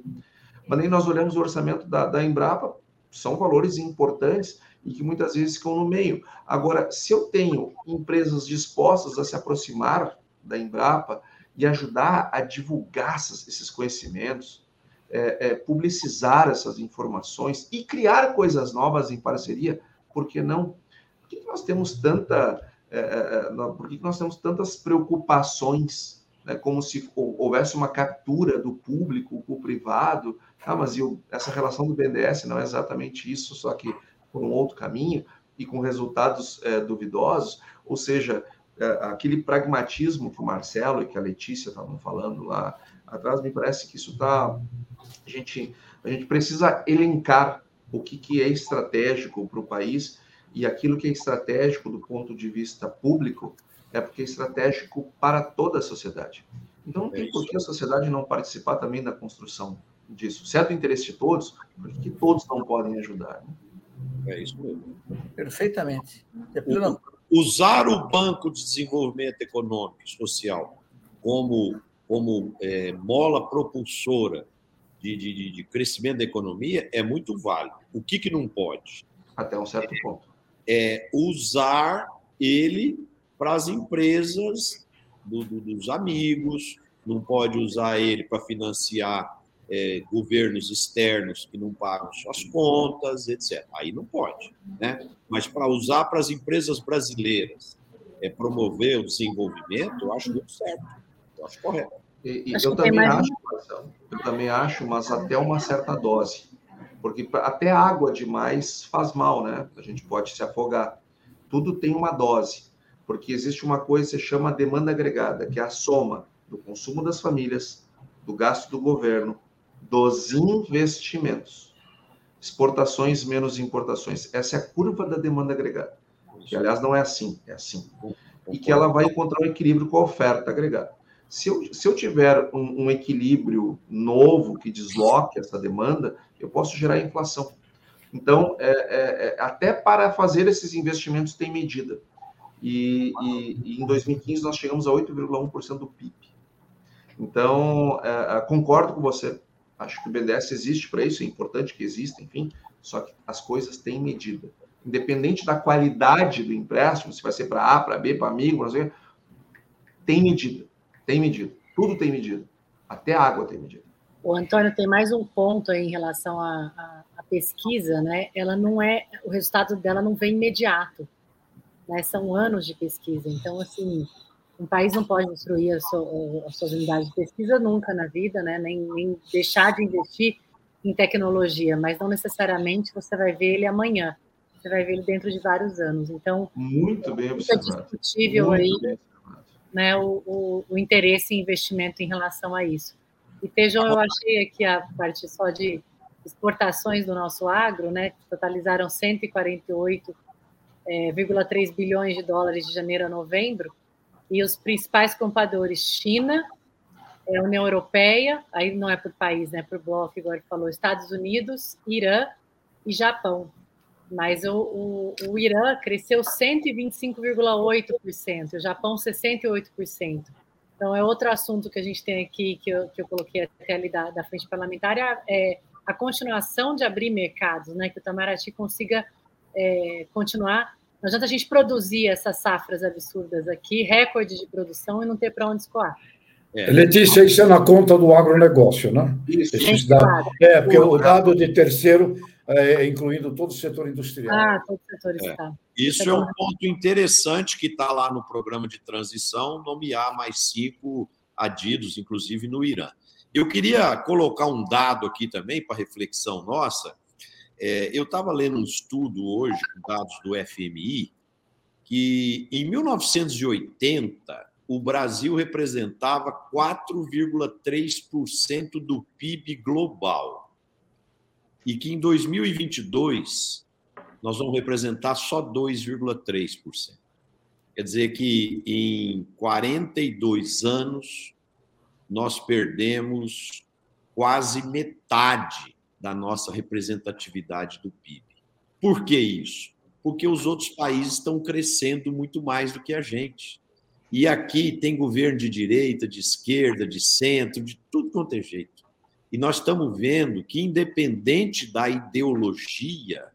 Mas nem nós olhamos o orçamento da, da Embrapa, são valores importantes, e que muitas vezes ficam no meio. Agora, se eu tenho empresas dispostas a se aproximar da Embrapa e ajudar a divulgar esses conhecimentos, é, é, publicizar essas informações e criar coisas novas em parceria, por que não? Por que nós temos tanta, é, é, é por que nós temos tantas preocupações, né, como se houvesse uma captura do público com o privado? Ah, mas eu, essa relação do BNDES não é exatamente isso, só que por um outro caminho e com resultados é, duvidosos, ou seja, é, aquele pragmatismo que o Marcelo e que a Letícia estavam falando lá atrás, me parece que isso está. A gente, a gente precisa elencar o que, que é estratégico para o país e aquilo que é estratégico do ponto de vista público é porque é estratégico para toda a sociedade. Então não tem é por que a sociedade não participar também da construção disso. Certo interesse de todos, porque todos não podem ajudar. Né? É isso mesmo. Perfeitamente. É Usar o Banco de Desenvolvimento Econômico e Social como, como é, mola propulsora de, de, de, crescimento da economia é muito válido. O que, que não pode? Até um certo é, ponto. É usar ele para as empresas do, do, dos amigos, não pode usar ele para financiar é, governos externos que não pagam suas contas, etc. Aí não pode. Né? Mas para usar para as empresas brasileiras é, promover o desenvolvimento, eu acho muito certo. Eu acho correto. E, e eu também mais... acho, eu também acho, mas até uma certa dose. Porque até água demais faz mal, né? A gente pode se afogar. Tudo tem uma dose. Porque existe uma coisa que se chama demanda agregada, que é a soma do consumo das famílias, do gasto do governo, dos investimentos. Exportações menos importações. Essa é a curva da demanda agregada. Que, aliás, não é assim, é assim. E que ela vai encontrar um equilíbrio com a oferta agregada. Se eu, se eu tiver um, um equilíbrio novo que desloque essa demanda, eu posso gerar inflação. Então, é, é, é, até para fazer esses investimentos tem medida. E, e, e em 2015 nós chegamos a 8,1% do PIB. Então, é, é, concordo com você. Acho que o BNDES existe para isso, é importante que exista, enfim, só que as coisas têm medida. Independente da qualidade do empréstimo, se vai ser para A, para B, para amigo, não sei, tem medida. Tem medida. Tudo tem medida. Até a água tem medida. O Antônio tem mais um ponto em relação à, à, pesquisa, né? Ela não é, o resultado dela não vem imediato, né? São anos de pesquisa. Então, assim, um país não pode destruir as, suas unidades de pesquisa nunca na vida, né? nem, nem deixar de investir em tecnologia, mas não necessariamente você vai ver ele amanhã. Você vai ver ele dentro de vários anos. Então, muito bem observado. É discutível aí né, o, o, o, interesse em investimento em relação a isso. E, Tejão, eu achei aqui a parte só de exportações do nosso agro, né, que totalizaram 148,3 é, bilhões de dólares de janeiro a novembro, e os principais compradores, China, é, União Europeia, aí não é por país, né, por bloco, ele falou, Estados Unidos, Irã e Japão. Mas o, o, o Irã cresceu 125,8%, o Japão 68%. Então, é outro assunto que a gente tem aqui, que eu, que eu coloquei até ali da, da frente parlamentar, é a continuação de abrir mercados, né, que o Itamaraty consiga é, continuar não adianta a gente produzir essas safras absurdas aqui, recorde de produção, e não ter para onde escoar. É. Letícia, isso é na conta do agronegócio, né? Isso. Esses dados. É, porque o dado de terceiro é, incluindo todo o setor industrial. Ah, todo o setor é. Isso é um ponto interessante que está lá no programa de transição, nomear mais cinco adidos, inclusive no Irã. Eu queria colocar um dado aqui também para reflexão nossa. É, eu estava lendo um estudo hoje, com dados do FMI, que em 1980 o Brasil representava 4,3% do PIB global. E que em 2022 nós vamos representar só 2,3%. Quer dizer que em 42 anos nós perdemos quase metade da nossa representatividade do PIB. Por que isso? Porque os outros países estão crescendo muito mais do que a gente. E aqui tem governo de direita, de esquerda, de centro, de tudo quanto é jeito. E nós estamos vendo que, independente da ideologia,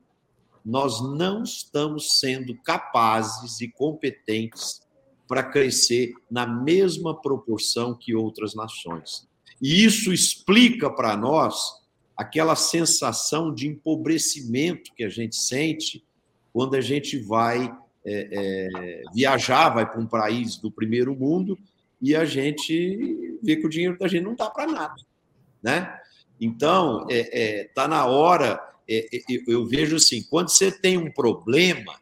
nós não estamos sendo capazes e competentes para crescer na mesma proporção que outras nações. E isso explica para nós aquela sensação de empobrecimento que a gente sente quando a gente vai é, é, viajar, vai para um país do primeiro mundo e a gente vê que o dinheiro da gente não dá para nada, né? Então, está é, é tá na hora, é, é, eu vejo assim, quando você tem um problema,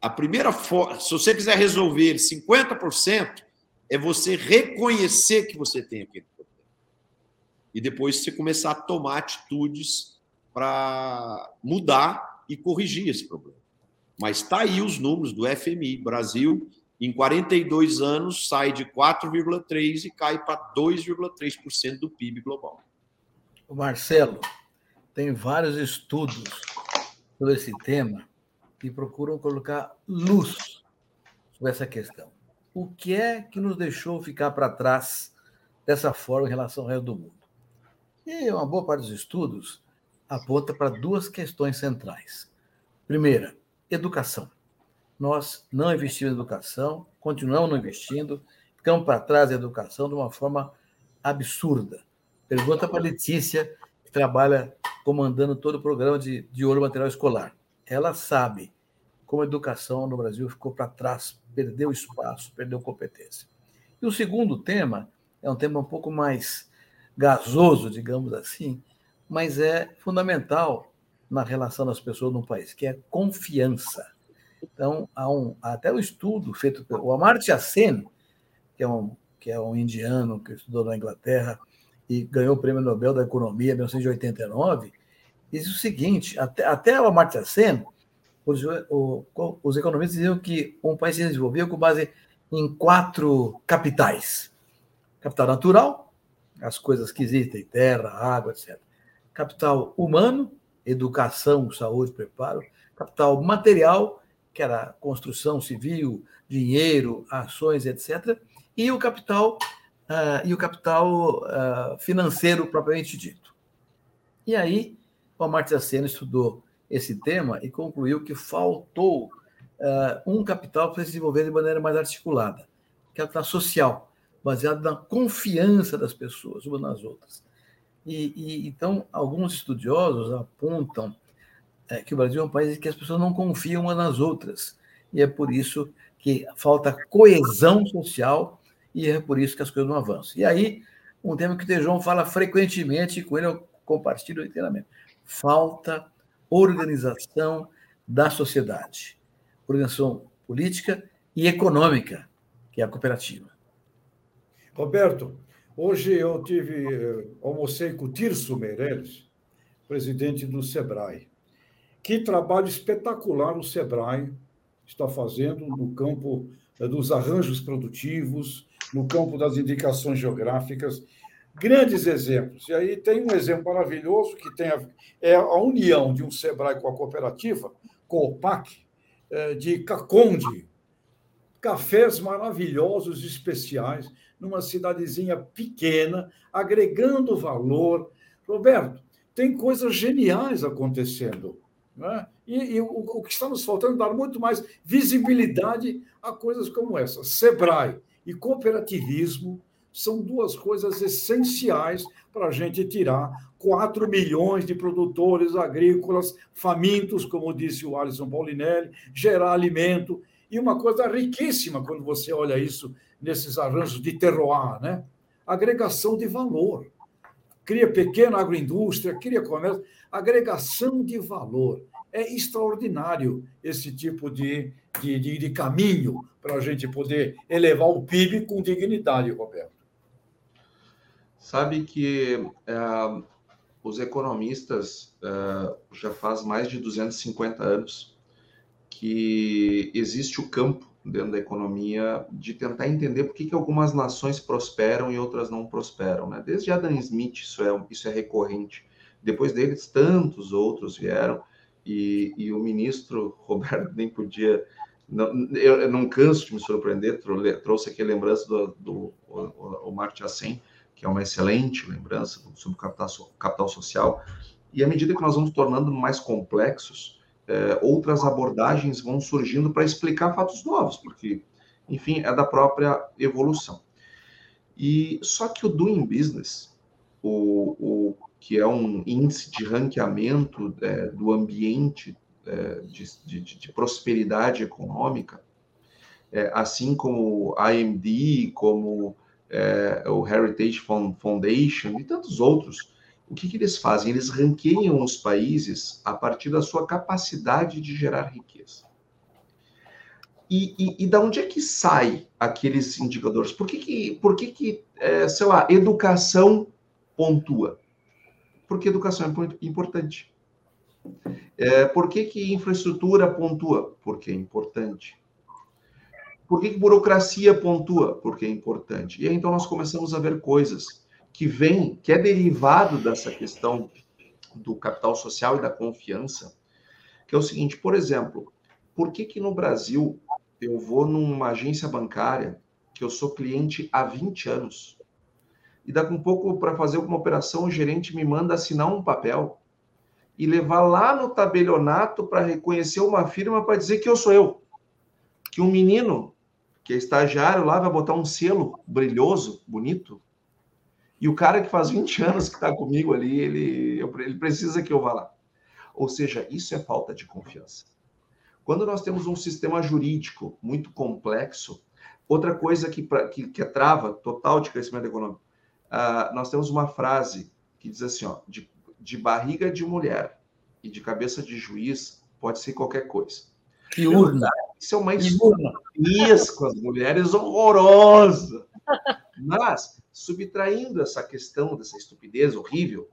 a primeira forma, se você quiser resolver ele 50%, é você reconhecer que você tem aquele problema. E depois você começar a tomar atitudes para mudar e corrigir esse problema. Mas está aí os números do FMI. Brasil, em 42 anos, sai de 4,3% e cai para 2,3% do PIB global. Marcelo, tem vários estudos sobre esse tema que procuram colocar luz sobre essa questão. O que é que nos deixou ficar para trás dessa forma em relação ao resto do mundo? E uma boa parte dos estudos aponta para duas questões centrais. Primeira, educação. Nós não investimos em educação, continuamos não investindo, ficamos para trás da educação de uma forma absurda. Pergunta para a Letícia, que trabalha comandando todo o programa de, de ouro material escolar. Ela sabe como a educação no Brasil ficou para trás, perdeu espaço, perdeu competência. E o segundo tema é um tema um pouco mais gasoso, digamos assim, mas é fundamental na relação das pessoas no país, que é confiança. Então, há um, até o estudo feito pelo Amartya Sen, que é um, que é um indiano que estudou na Inglaterra e ganhou o Prêmio Nobel da Economia em 1989, diz o seguinte, até, até o Amartya Sen, os, o, os economistas diziam que um país se desenvolvia com base em quatro capitais. Capital natural, as coisas que existem, terra, água, etc. Capital humano, educação, saúde, preparo, capital material, que era construção civil, dinheiro, ações, etc., e o capital uh, e o capital uh, financeiro propriamente dito. E aí, o Amartya Sen estudou esse tema e concluiu que faltou uh, um capital para se desenvolver de maneira mais articulada, capital social, baseado na confiança das pessoas umas nas outras. E, e então, alguns estudiosos apontam é, que o Brasil é um país em que as pessoas não confiam umas nas outras. E é por isso que falta coesão social e é por isso que as coisas não avançam. E aí, um tema que o Tejon fala frequentemente, e com ele eu compartilho inteiramente. Falta organização da sociedade. Organização política e econômica, que é a cooperativa. Roberto, Hoje eu tive, eh, almocei com o Tirso Meirelles, presidente do SEBRAE. Que trabalho espetacular o SEBRAE está fazendo no campo eh, dos arranjos produtivos, no campo das indicações geográficas. Grandes exemplos. E aí tem um exemplo maravilhoso que tem a, é a união de um SEBRAE com a cooperativa, Copac, eh, de Caconde. Cafés maravilhosos, especiais numa cidadezinha pequena, agregando valor. Roberto, tem coisas geniais acontecendo. Né? E, e o, o, que está nos faltando é dar muito mais visibilidade a coisas como essa. Sebrae e cooperativismo são duas coisas essenciais para a gente tirar 4 milhões de produtores agrícolas famintos, como disse o Alisson Paulinelli, gerar alimento. E uma coisa riquíssima quando você olha isso nesses arranjos de terroir, né? Agregação de valor. Cria pequena agroindústria, cria comércio, agregação de valor. É extraordinário esse tipo de, de, de, de caminho para a gente poder elevar o PIB com dignidade, Roberto. Sabe que é, os economistas é, já faz mais de 250 anos que existe o campo dentro da economia de tentar entender por que, que algumas nações prosperam e outras não prosperam. Né? Desde Adam Smith isso é, isso é recorrente. Depois deles, tantos outros vieram e, e o ministro Roberto nem podia... Não, eu, eu, não canso de me surpreender, trouxe aqui a lembrança do, do o, o, o que é uma excelente lembrança sobre o capital, capital social. E à medida que nós vamos tornando mais complexos, é, outras abordagens vão surgindo para explicar fatos novos, porque, enfim, é da própria evolução. E só que o Doing Business, o, o que é um índice de ranqueamento é, do ambiente é, de, de, de, prosperidade econômica, é, assim como a AMD, como é, o Heritage Foundation e tantos outros, o que, que eles fazem? Eles ranqueiam os países a partir da sua capacidade de gerar riqueza. E, e, e, da onde é que sai aqueles indicadores? Por que, que, por que, que é, sei lá, educação pontua? Porque educação é importante. É, por que, que infraestrutura pontua? Porque é importante. Por que, que burocracia pontua? Porque é importante. E aí, então, nós começamos a ver coisas que vêm, que é derivado dessa questão do capital social e da confiança, que é o seguinte, por exemplo, por que que no Brasil eu vou numa agência bancária que eu sou cliente há 20 anos e daqui um pouco para fazer alguma operação o gerente me manda assinar um papel e levar lá no tabelionato para reconhecer uma firma para dizer que eu sou eu. Que um menino que é estagiário lá, vai botar um selo brilhoso, bonito. E o cara que faz 20 anos que está comigo ali, ele, ele precisa que eu vá lá. Ou seja, isso é falta de confiança. Quando nós temos um sistema jurídico muito complexo, outra coisa que, que, que é trava total de crescimento econômico, uh, nós temos uma frase que diz assim: ó, de, de barriga de mulher e de cabeça de juiz pode ser qualquer coisa. Que urna. Isso é uma isso com as mulheres horrorosa. Mas, subtraindo essa questão dessa estupidez horrível,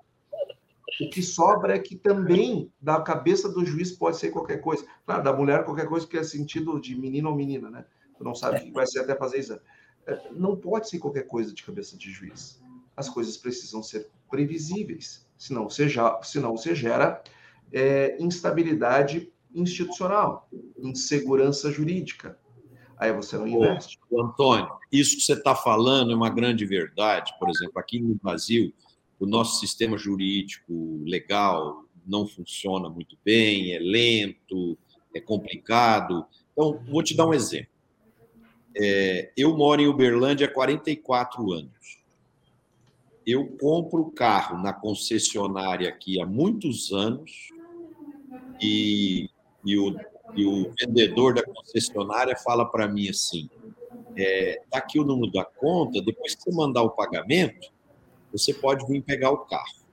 o que sobra é que também da cabeça do juiz pode ser qualquer coisa. Claro, da mulher qualquer coisa que é sentido de menino ou menina, né? Tu não sabe o que vai ser até fazer exame. É, não pode ser qualquer coisa de cabeça de juiz. As coisas precisam ser previsíveis, senão você, já, senão você gera é, instabilidade institucional, insegurança jurídica. Aí você não investe. Ô, Antônio, isso que você está falando é uma grande verdade. Por exemplo, aqui no Brasil, o nosso sistema jurídico legal não funciona muito bem, é lento, é complicado. Então, vou te dar um exemplo. É, eu moro em Uberlândia há 44 anos. Eu compro carro na concessionária aqui há muitos anos e e o, e o vendedor da concessionária fala para mim assim: é, tá aqui o número da conta, depois que você mandar o pagamento, você pode vir pegar o carro.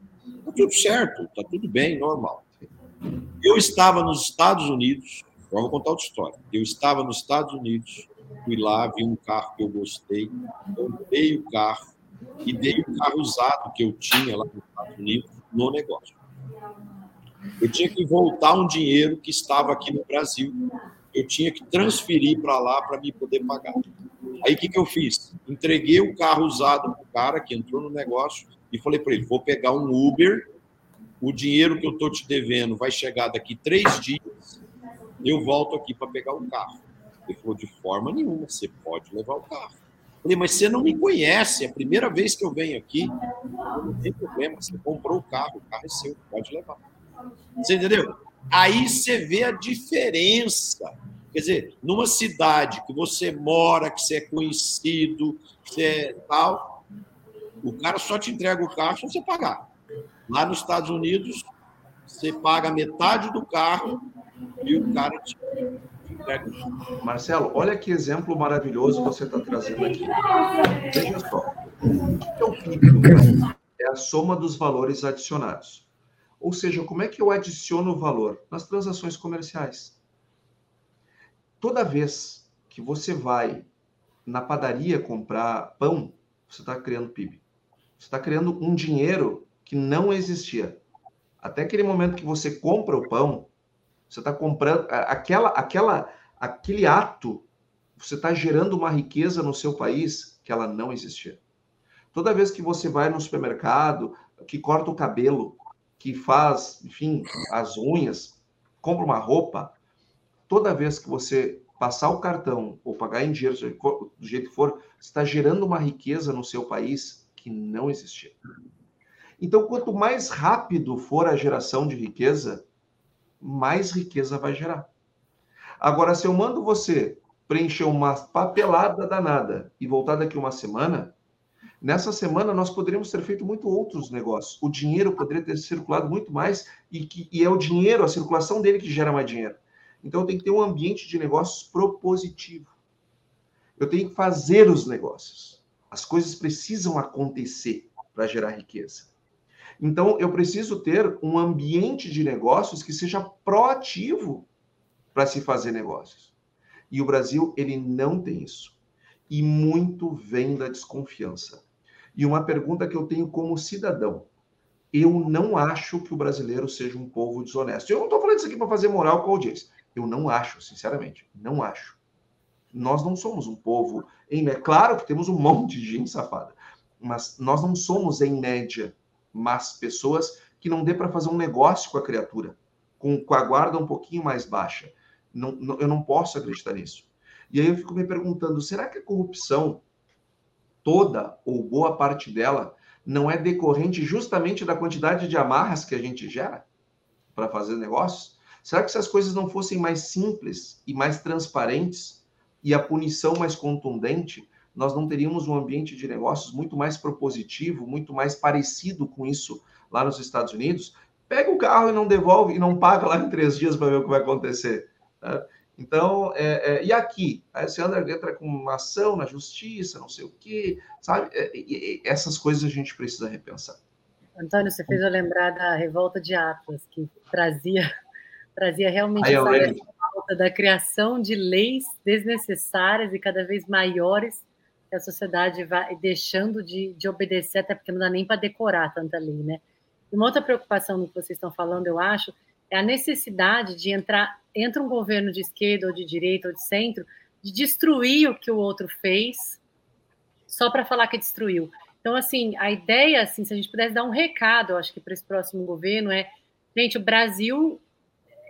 Tá tudo certo, tá tudo bem, normal. Eu estava nos Estados Unidos, vou contar outra história. Eu estava nos Estados Unidos, fui lá, vi um carro que eu gostei, comprei o carro e dei o carro usado que eu tinha lá nos Estados Unidos no negócio. Eu tinha que voltar um dinheiro que estava aqui no Brasil. Eu tinha que transferir para lá para me poder pagar. Aí o que, que eu fiz? Entreguei o carro usado para o cara que entrou no negócio e falei para ele: vou pegar um Uber, o dinheiro que eu estou te devendo vai chegar daqui três dias, eu volto aqui para pegar o carro. Ele falou: de forma nenhuma, você pode levar o carro. Falei, mas você não me conhece, é a primeira vez que eu venho aqui. Não tem problema, você comprou o carro, o carro é seu, pode levar. Você entendeu? Aí você vê a diferença Quer dizer, numa cidade que você mora, que você é conhecido, que você é tal, o cara só te entrega o carro se você pagar. Lá nos Estados Unidos, você paga metade do carro e o cara te entrega. Marcelo, olha que exemplo maravilhoso você está trazendo aqui. Veja só. O que é o PIB? É a soma dos valores adicionados. Ou seja, como é que eu adiciono valor? Nas transações comerciais toda vez que você vai na padaria comprar pão, você está criando PIB. Você está criando um dinheiro que não existia. Até aquele momento que você compra o pão, você está comprando aquela, aquela, aquele ato, você está gerando uma riqueza no seu país que ela não existia. Toda vez que você vai no supermercado, que corta o cabelo, que faz, enfim, as unhas, compra uma roupa, toda vez que você passar o cartão ou pagar em dinheiro, do jeito que for, está gerando uma riqueza no seu país que não existia. Então, quanto mais rápido for a geração de riqueza, mais riqueza vai gerar. Agora, se eu mando você preencher uma papelada danada e voltar daqui uma semana, nessa semana nós poderíamos ter feito muito outros negócios. O dinheiro poderia ter circulado muito mais e, que, e é o dinheiro, a circulação dele que gera mais dinheiro. Então, tenho que ter um ambiente de negócios propositivo. Eu tenho que fazer os negócios. As coisas precisam acontecer para gerar riqueza. Então, eu preciso ter um ambiente de negócios que seja proativo para se fazer negócios. E o Brasil, ele não tem isso. E muito vem da desconfiança. E uma pergunta que eu tenho como cidadão: eu não acho que o brasileiro seja um povo desonesto. Eu não estou falando isso aqui para fazer moral com a audiência. Eu não acho, sinceramente, não acho. Nós não somos um povo em é claro que temos um monte de gente safada, mas nós não somos em média mas pessoas que não dê para fazer um negócio com a criatura, com, com a guarda um pouquinho mais baixa. Não, não, eu não posso acreditar nisso. E aí eu fico me perguntando, será que a corrupção toda ou boa parte dela não é decorrente justamente da quantidade de amarras que a gente gera para fazer negócios? Será que se as coisas não fossem mais simples e mais transparentes e a punição mais contundente, nós não teríamos um ambiente de negócios muito mais propositivo, muito mais parecido com isso lá nos Estados Unidos? Pega o carro e não devolve e não paga lá em três dias para ver o que vai acontecer. Né? Então, é, é, e aqui? Aí você anda, entra com uma ação na justiça, não sei o quê, sabe? É, essas coisas a gente precisa repensar. Antônio, você fez eu lembrar da revolta de Atlas, que trazia trazia realmente essa falta da criação de leis desnecessárias e cada vez maiores que a sociedade vai deixando de, de obedecer, até porque não dá nem para decorar tanta lei, né? E uma outra preocupação no que vocês estão falando, eu acho, é a necessidade de entrar, entra um governo de esquerda ou de direita ou de centro, de destruir o que o outro fez, só para falar que destruiu. Então, assim, a ideia, assim, se a gente pudesse dar um recado, eu acho que para esse próximo governo é, gente, o Brasil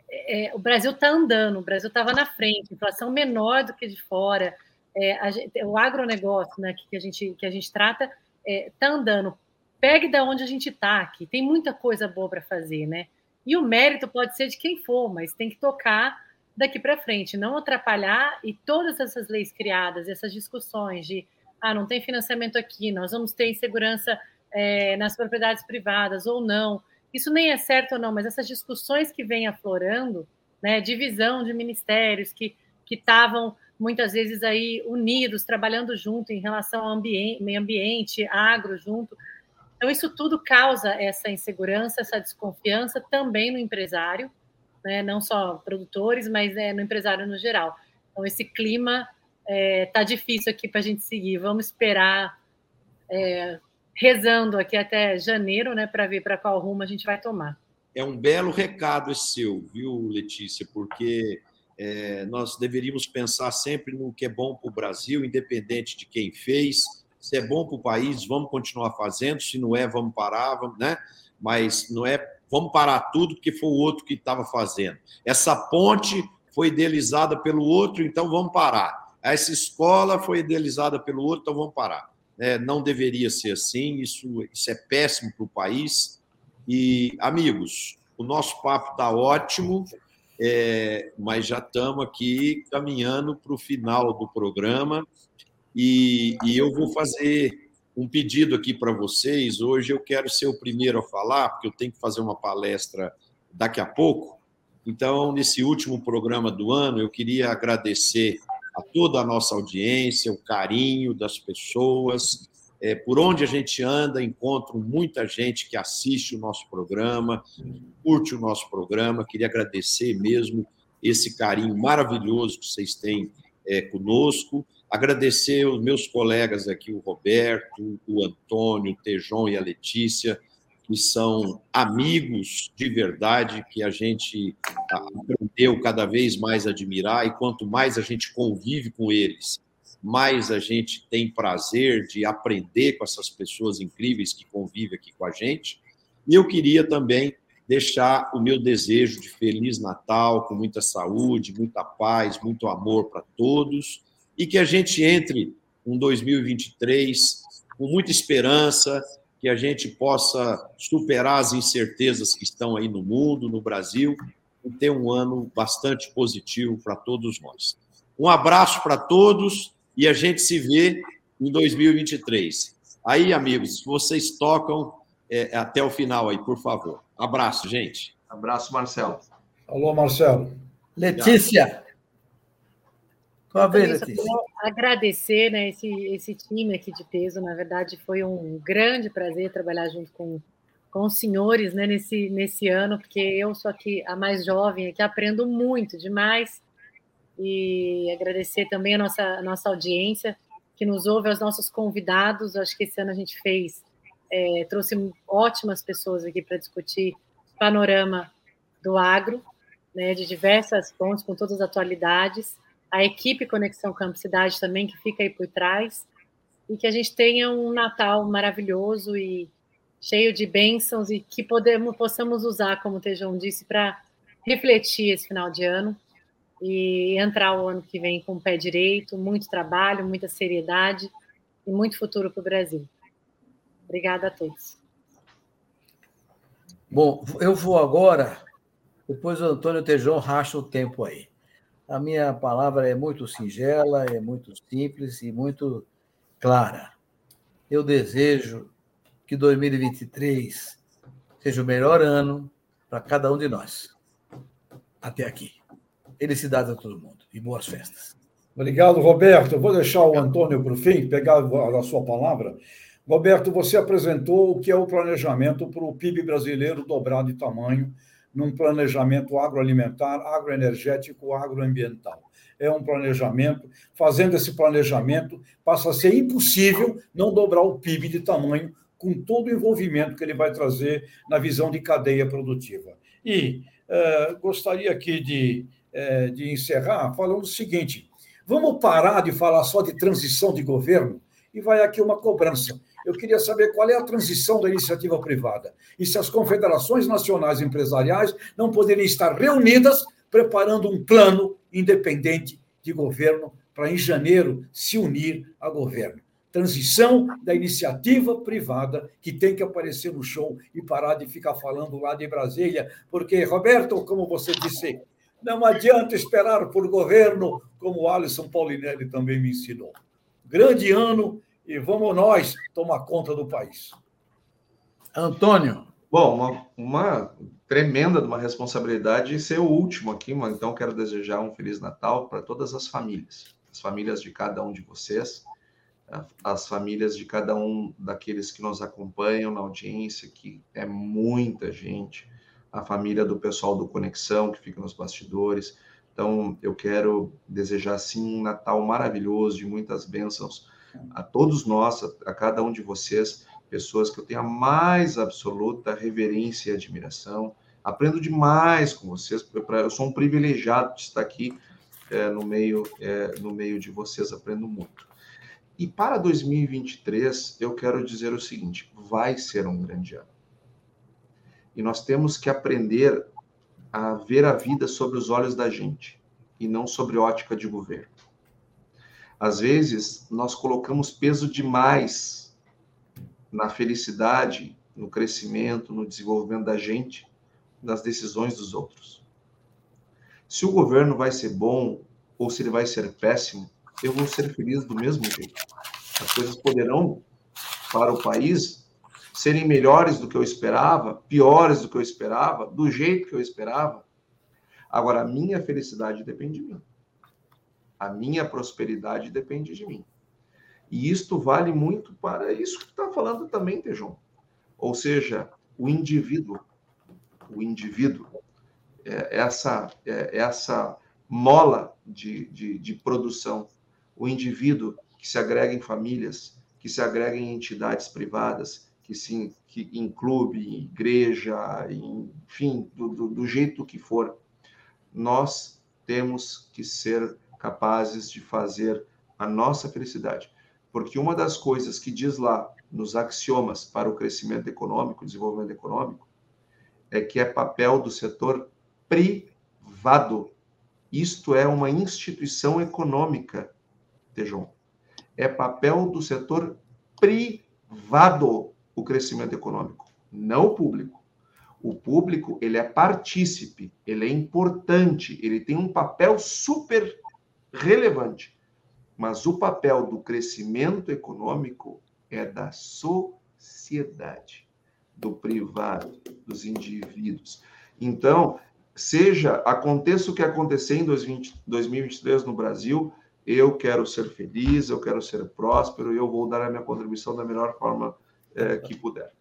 é, o Brasil está andando, o Brasil estava na frente, inflação menor do que de fora, é, gente, o agronegócio né, que, a gente, que a gente trata está é, tá andando. Pegue da onde a gente está aqui, tem muita coisa boa para fazer, né? E o mérito pode ser de quem for, mas tem que tocar daqui para frente, não atrapalhar e todas essas leis criadas, essas discussões de ah, não tem financiamento aqui, nós vamos ter insegurança é, nas propriedades privadas ou não isso nem é certo ou não, mas essas discussões que vêm aflorando, né, divisão de ministérios que estavam muitas vezes aí unidos, trabalhando junto em relação ao ambiente, meio ambiente, agro junto. Então isso tudo causa essa insegurança, essa desconfiança também no empresário, né, não só produtores, mas é, no empresário no geral. Então esse clima está é, tá difícil aqui para a gente seguir. Vamos esperar é, rezando aqui até janeiro, né, para ver para qual rumo a gente vai tomar. É um belo recado seu, viu, Letícia? Porque é, nós deveríamos pensar sempre no que é bom para o Brasil, independente de quem fez. Se é bom para o país, vamos continuar fazendo. Se não é, vamos parar, vamos, né? Mas não é, vamos parar tudo porque foi o outro que estava fazendo. Essa ponte foi idealizada pelo outro, então vamos parar. Essa escola foi idealizada pelo outro, então vamos parar. É, não deveria ser assim, isso, isso é péssimo para o país. E, amigos, o nosso papo está ótimo. é, mas já estamos aqui caminhando para o final do programa e, e eu vou fazer um pedido aqui para vocês. Hoje eu quero ser o primeiro a falar, porque eu tenho que fazer uma palestra daqui a pouco. Então, nesse último programa do ano, eu queria agradecer a toda a nossa audiência, o carinho das pessoas. É, por onde a gente anda, encontro muita gente que assiste o nosso programa, curte o nosso programa. Queria agradecer mesmo esse carinho maravilhoso que vocês têm é, conosco. Agradecer os meus colegas aqui, o Roberto, o Antônio, o Tejon e a Letícia, que são amigos de verdade, que a gente aprendeu cada vez mais a admirar, e quanto mais a gente convive com eles, mais a gente tem prazer de aprender com essas pessoas incríveis que convivem aqui com a gente. E eu queria também deixar o meu desejo de Feliz Natal, com muita saúde, muita paz, muito amor para todos, e que a gente entre um 2023 com muita esperança, que a gente possa superar as incertezas que estão aí no mundo, no Brasil, e ter um ano bastante positivo para todos nós. Um abraço para todos e a gente se vê em 2023. Aí, amigos, vocês tocam é, até o final aí, por favor. Abraço, gente. Abraço, Marcelo. Alô, Marcelo. Letícia. Tua vez, Letícia. Agradecer né, esse, esse time aqui de peso. Na verdade, foi um grande prazer trabalhar junto com, com os senhores né, nesse, nesse ano, porque eu sou aqui a mais jovem, aqui aprendo muito demais. E agradecer também a nossa, a nossa audiência que nos ouve, aos nossos convidados. Acho que esse ano a gente fez, é, trouxe ótimas pessoas aqui para discutir panorama do agro, né, de diversas fontes, com todas as atualidades a equipe Conexão Campo Cidade também, que fica aí por trás, e que a gente tenha um Natal maravilhoso e cheio de bênçãos e que podemos, possamos usar, como o Tejão disse, para refletir esse final de ano e entrar o ano que vem com o pé direito, muito trabalho, muita seriedade e muito futuro para o Brasil. Obrigada a todos. Bom, eu vou agora, depois o Antônio Tejão racha o tempo aí. A minha palavra é muito singela, é muito simples e muito clara. Eu desejo que 2023 seja o melhor ano para cada um de nós. Até aqui. Felicidades a todo mundo e boas festas. Obrigado, Roberto. Vou deixar o Antônio para o fim, pegar a sua palavra. Roberto, você apresentou o que é o planejamento para o PIB brasileiro dobrar de tamanho num planejamento agroalimentar, agroenergético, agroambiental. É um planejamento, fazendo esse planejamento, passa a ser impossível não dobrar o PIB de tamanho com todo o envolvimento que ele vai trazer na visão de cadeia produtiva. E eh, gostaria aqui de, eh, de encerrar falando o seguinte: vamos parar de falar só de transição de governo e vai aqui uma cobrança eu queria saber qual é a transição da iniciativa privada e se as confederações nacionais empresariais não poderiam estar reunidas preparando um plano independente de governo para, em janeiro, se unir a governo. Transição da iniciativa privada que tem que aparecer no show e parar de ficar falando lá de Brasília, porque, Roberto, como você disse, não adianta esperar por governo, como o Alisson Paulinelli também me ensinou. Grande ano e vamos nós tomar conta do país. Antônio. Bom, uma, uma tremenda uma responsabilidade ser o último aqui, mas então quero desejar um Feliz Natal para todas as famílias, as famílias de cada um de vocês, as famílias de cada um daqueles que nos acompanham na audiência, que é muita gente, a família do pessoal do Conexão, que fica nos bastidores. Então, eu quero desejar, sim, um Natal maravilhoso, de muitas bênçãos a todos nós, a cada um de vocês, pessoas que eu tenho a mais absoluta reverência e admiração. Aprendo demais com vocês, eu sou um privilegiado de estar aqui é, no, meio, é, no meio de vocês, aprendo muito. E para 2023, eu quero dizer o seguinte: vai ser um grande ano. E nós temos que aprender a ver a vida sobre os olhos da gente e não sobre ótica de governo. Às vezes, nós colocamos peso demais na felicidade, no crescimento, no desenvolvimento da gente, nas decisões dos outros. Se o governo vai ser bom ou se ele vai ser péssimo, eu vou ser feliz do mesmo jeito. As coisas poderão, para o país, serem melhores do que eu esperava, piores do que eu esperava, do jeito que eu esperava. Agora, a minha felicidade depende de mim. A minha prosperidade depende de mim. E isto vale muito para isso que está falando também, Tejon. Ou seja, o indivíduo, o indivíduo, é essa, é essa mola de, de, de produção, o indivíduo que se agrega em famílias, que se agrega em entidades privadas, que se que em clube, em igreja, em, enfim, do, do, do jeito que for, nós temos que ser capazes de fazer a nossa felicidade. Porque uma das coisas que diz lá nos axiomas para o crescimento econômico, desenvolvimento econômico, é que é papel do setor privado. Isto é uma instituição econômica, Tejon. É papel do setor privado o crescimento econômico, não o público. O público, ele é partícipe, ele é importante, ele tem um papel super relevante. Mas o papel do crescimento econômico é da sociedade, do privado, dos indivíduos. Então, seja, aconteça o que acontecer em 2023 no Brasil, eu quero ser feliz, eu quero ser próspero, e eu vou dar a minha contribuição da melhor forma é, que puder.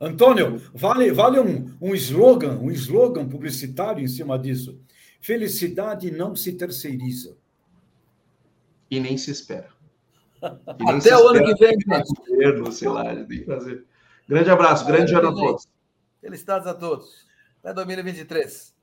Antônio, vale, vale um, um slogan, um slogan publicitário em cima disso. Felicidade não se terceiriza. E nem se espera. Nem Até o ano que vem. Governo, sei lá, fazer. Grande abraço, grande ano a todos. Felicidades a todos. Até 2023.